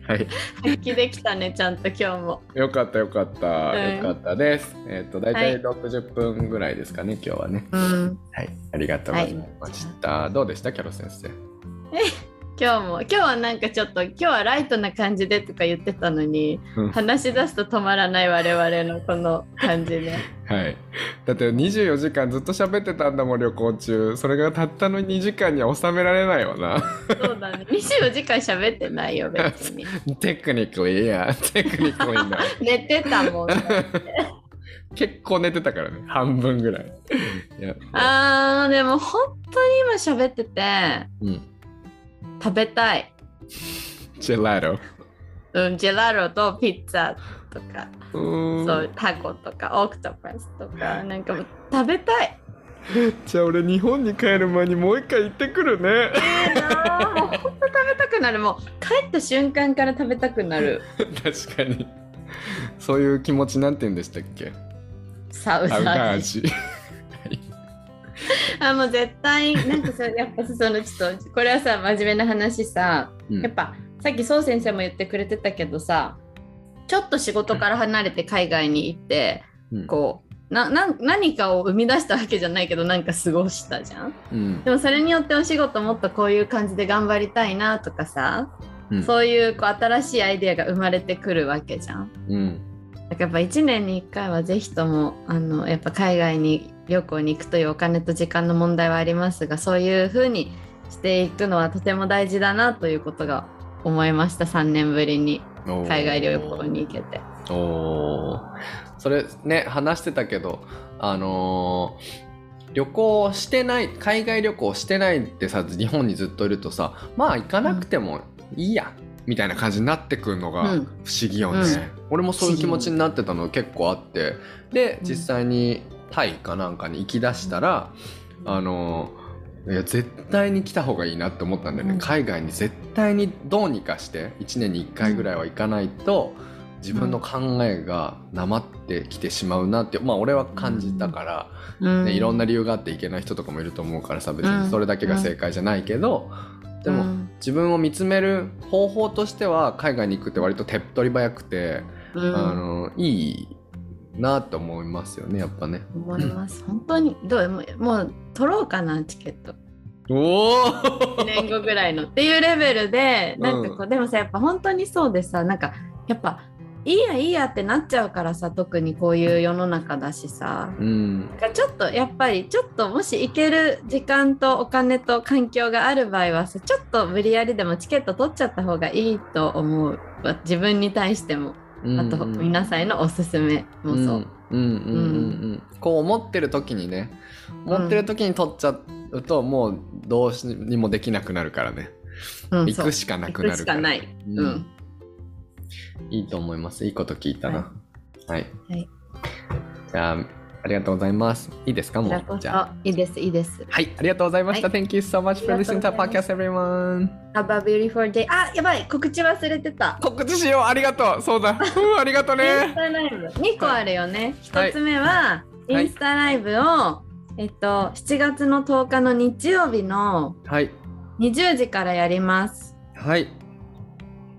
はい。発揮できたね、ちゃんと今日も。よかったよかった。うんよかったです。えっ、と、だいたはいい60分ぐらいですかね、今日はね。うん。はい。ありがとうございました。どうでした？キャロ先生。(laughs) 今日も今日はなんかちょっと今日はライトな感じでとか言ってたのに、うん話し出すと止まらない我々のこの感じではい。だって24時間ずっと喋ってたんだもん、旅行中。それがたったの2時間には収められないわな。そうだね24時間喋ってないよ別に (laughs) テクニックいいや。テクニックいいな。(laughs) 寝てたもん (laughs) 結構寝てたからね。半分ぐらい。いや。あーでも本当に今喋っててうん。食べたいジェラート。うんジェラートとピッツァとかうーん。そうタコとかオクトパスとかなんかもう食べたいじゃあ俺日本に帰る前にもう一回行ってくるね。あーもう本当食べたくなるもう帰った瞬間から食べたくなる (laughs) 確かに。そういう気持ちなんて言うんでしたっけ？サウダナ味味。(laughs) あもう絶対なんかさ (laughs) やっぱさそのちょっとこれはさ真面目な話さうん。やっぱさっきそう先生も言ってくれてたけどさちょっと仕事から離れて海外に行って、うん。こうなな何かを生み出したわけじゃないけどなんか過ごしたじゃん？うん。でもそれによってお仕事もっとこういう感じで頑張りたいなとかさ、うん。そういうこう新しいアイデアが生まれてくるわけじゃん。うん。だからやっぱ1年に1回はぜひともあのやっぱ海外に旅行に行くというお金と時間の問題はありますがそういう風にしていくのはとても大事だなということが思いました。3年ぶりに海外旅行に行けて。おーそれね話してたけどあのー旅行してない海外旅行してないってさ日本にずっといるとさまあ行かなくてもいいや、みたいな感じになってくるのが不うん。思議よね、俺もそういう気持ちになってたの結構あって。でうん。実際にタイかなんかに行きだしたら、あのーいや絶対に来た方がいいなって思ったんだよね、うん。海外に絶対にどうにかして1年に1回ぐらいは行かないと、自分の考えがなまってきてしまうなってまあ俺は感じたから、うん。ねいろんな理由があっていけない人とかもいると思うからさ別にそれだけが正解じゃないけど、でも、うん。自分を見つめる方法としては海外に行くって割と手っ取り早くて、うん。あのいいなと思いますよねやっぱね。思います。本当に。どう？もうもう取ろうかなチケット。おお1年後ぐらいのっていうレベルでうん。なんかこう、でもさやっぱ本当にそうでさなんかやっぱいいやいいやってなっちゃうからさ特にこういう世の中だしさ。うん。なんかちょっとやっぱりちょっともし行ける時間とお金と環境がある場合はさちょっと無理やりでもチケット取っちゃった方がいいと思う自分に対してもあとうん皆さんへのおすすめもそう。うんうんうんうんうんこう思ってる時にね思ってる時に取っちゃうと、もうどうしにもできなくなるからね、うん行くしかなくなるから。行くしかない。うん。うん。いいと思います。いいこと聞いたな。はい、はい。じゃあありがとうございます。いいですかもう？じゃあ。そいいですいいです。はいありがとうございました、は Thank you so much for listening う to podcast everyone. Have a beautiful day. あやばい。告知忘れてた。告知しよう。ありがとう。そうだ。(laughs) うんありがとうインスねタライブ。2個あるよね。はい。1つ目はインスタライブを、えっと7月の10日の日曜日のはい。20時からやります。はい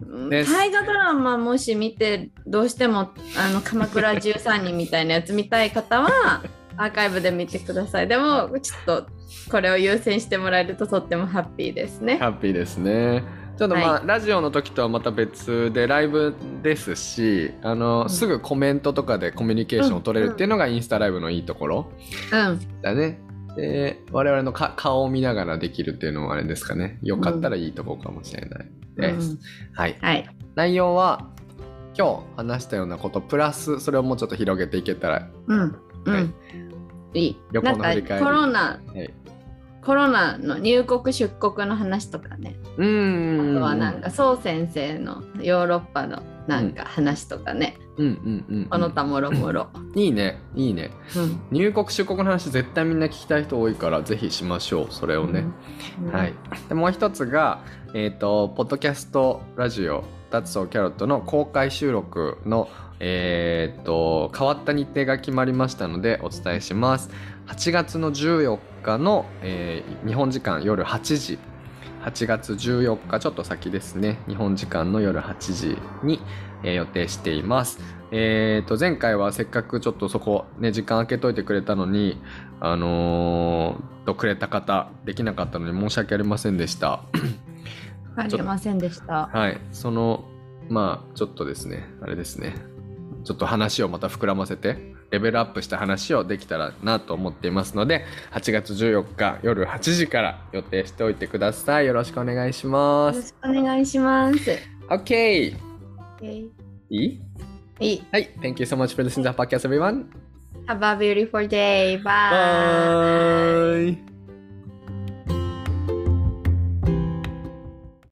大河ドラマもし見てどうしてもあの鎌倉13人みたいなやつ見たい方は (laughs) アーカイブで見てください。でもちょっとこれを優先してもらえるととってもハッピーですね。ハッピーですね。ちょっとまあ、はラジオの時とはまた別でライブですしあの、んすぐコメントとかでコミュニケーションを取れるっていうのがインスタライブのいいところうん。だね。で我々のか顔を見ながらできるっていうのもあれですかねよかったらいいところかもしれないです。うんはい、はい。内容は今日話したようなことプラスそれをもうちょっと広げていけたら、うん。うん。はいいい。旅行の振り返りコロナ、はい、コロナの入国出国の話とかね。うーんあとはなんか、そう先生のヨーロッパのなんか話とかね。うんうんうん、この他もろもろ。いいね。いいね。うん。入国出国の話絶対みんな聞きたい人多いからぜひしましょう。それをね、うん。はい。でもう一つがえっ、とポッドキャストラジオ「That's So Carrot」の公開収録のえっ、と変わった日程が決まりましたのでお伝えします。8月の14日の、えー日本時間夜8時。8月14日ちょっと先ですね。日本時間の夜8時に、えー予定していますえー、と前回はせっかくちょっとそこね時間空けといてくれたのにあのーとくれた方できなかったのに申し訳ありませんでしたわかりませんでした。はい、その、まあ、ちょっとですね、あれですね、ちょっと話をまた膨らませて、レベルアップした話をできたらなと思っていますので、8月14日夜8時から予定しておいてください。よろしくお願いします。よろしくお願いします。OK! Okay. E? E. Hey, thank you so much for listening to the podcast, everyone. Have a beautiful day. Bye. Bye.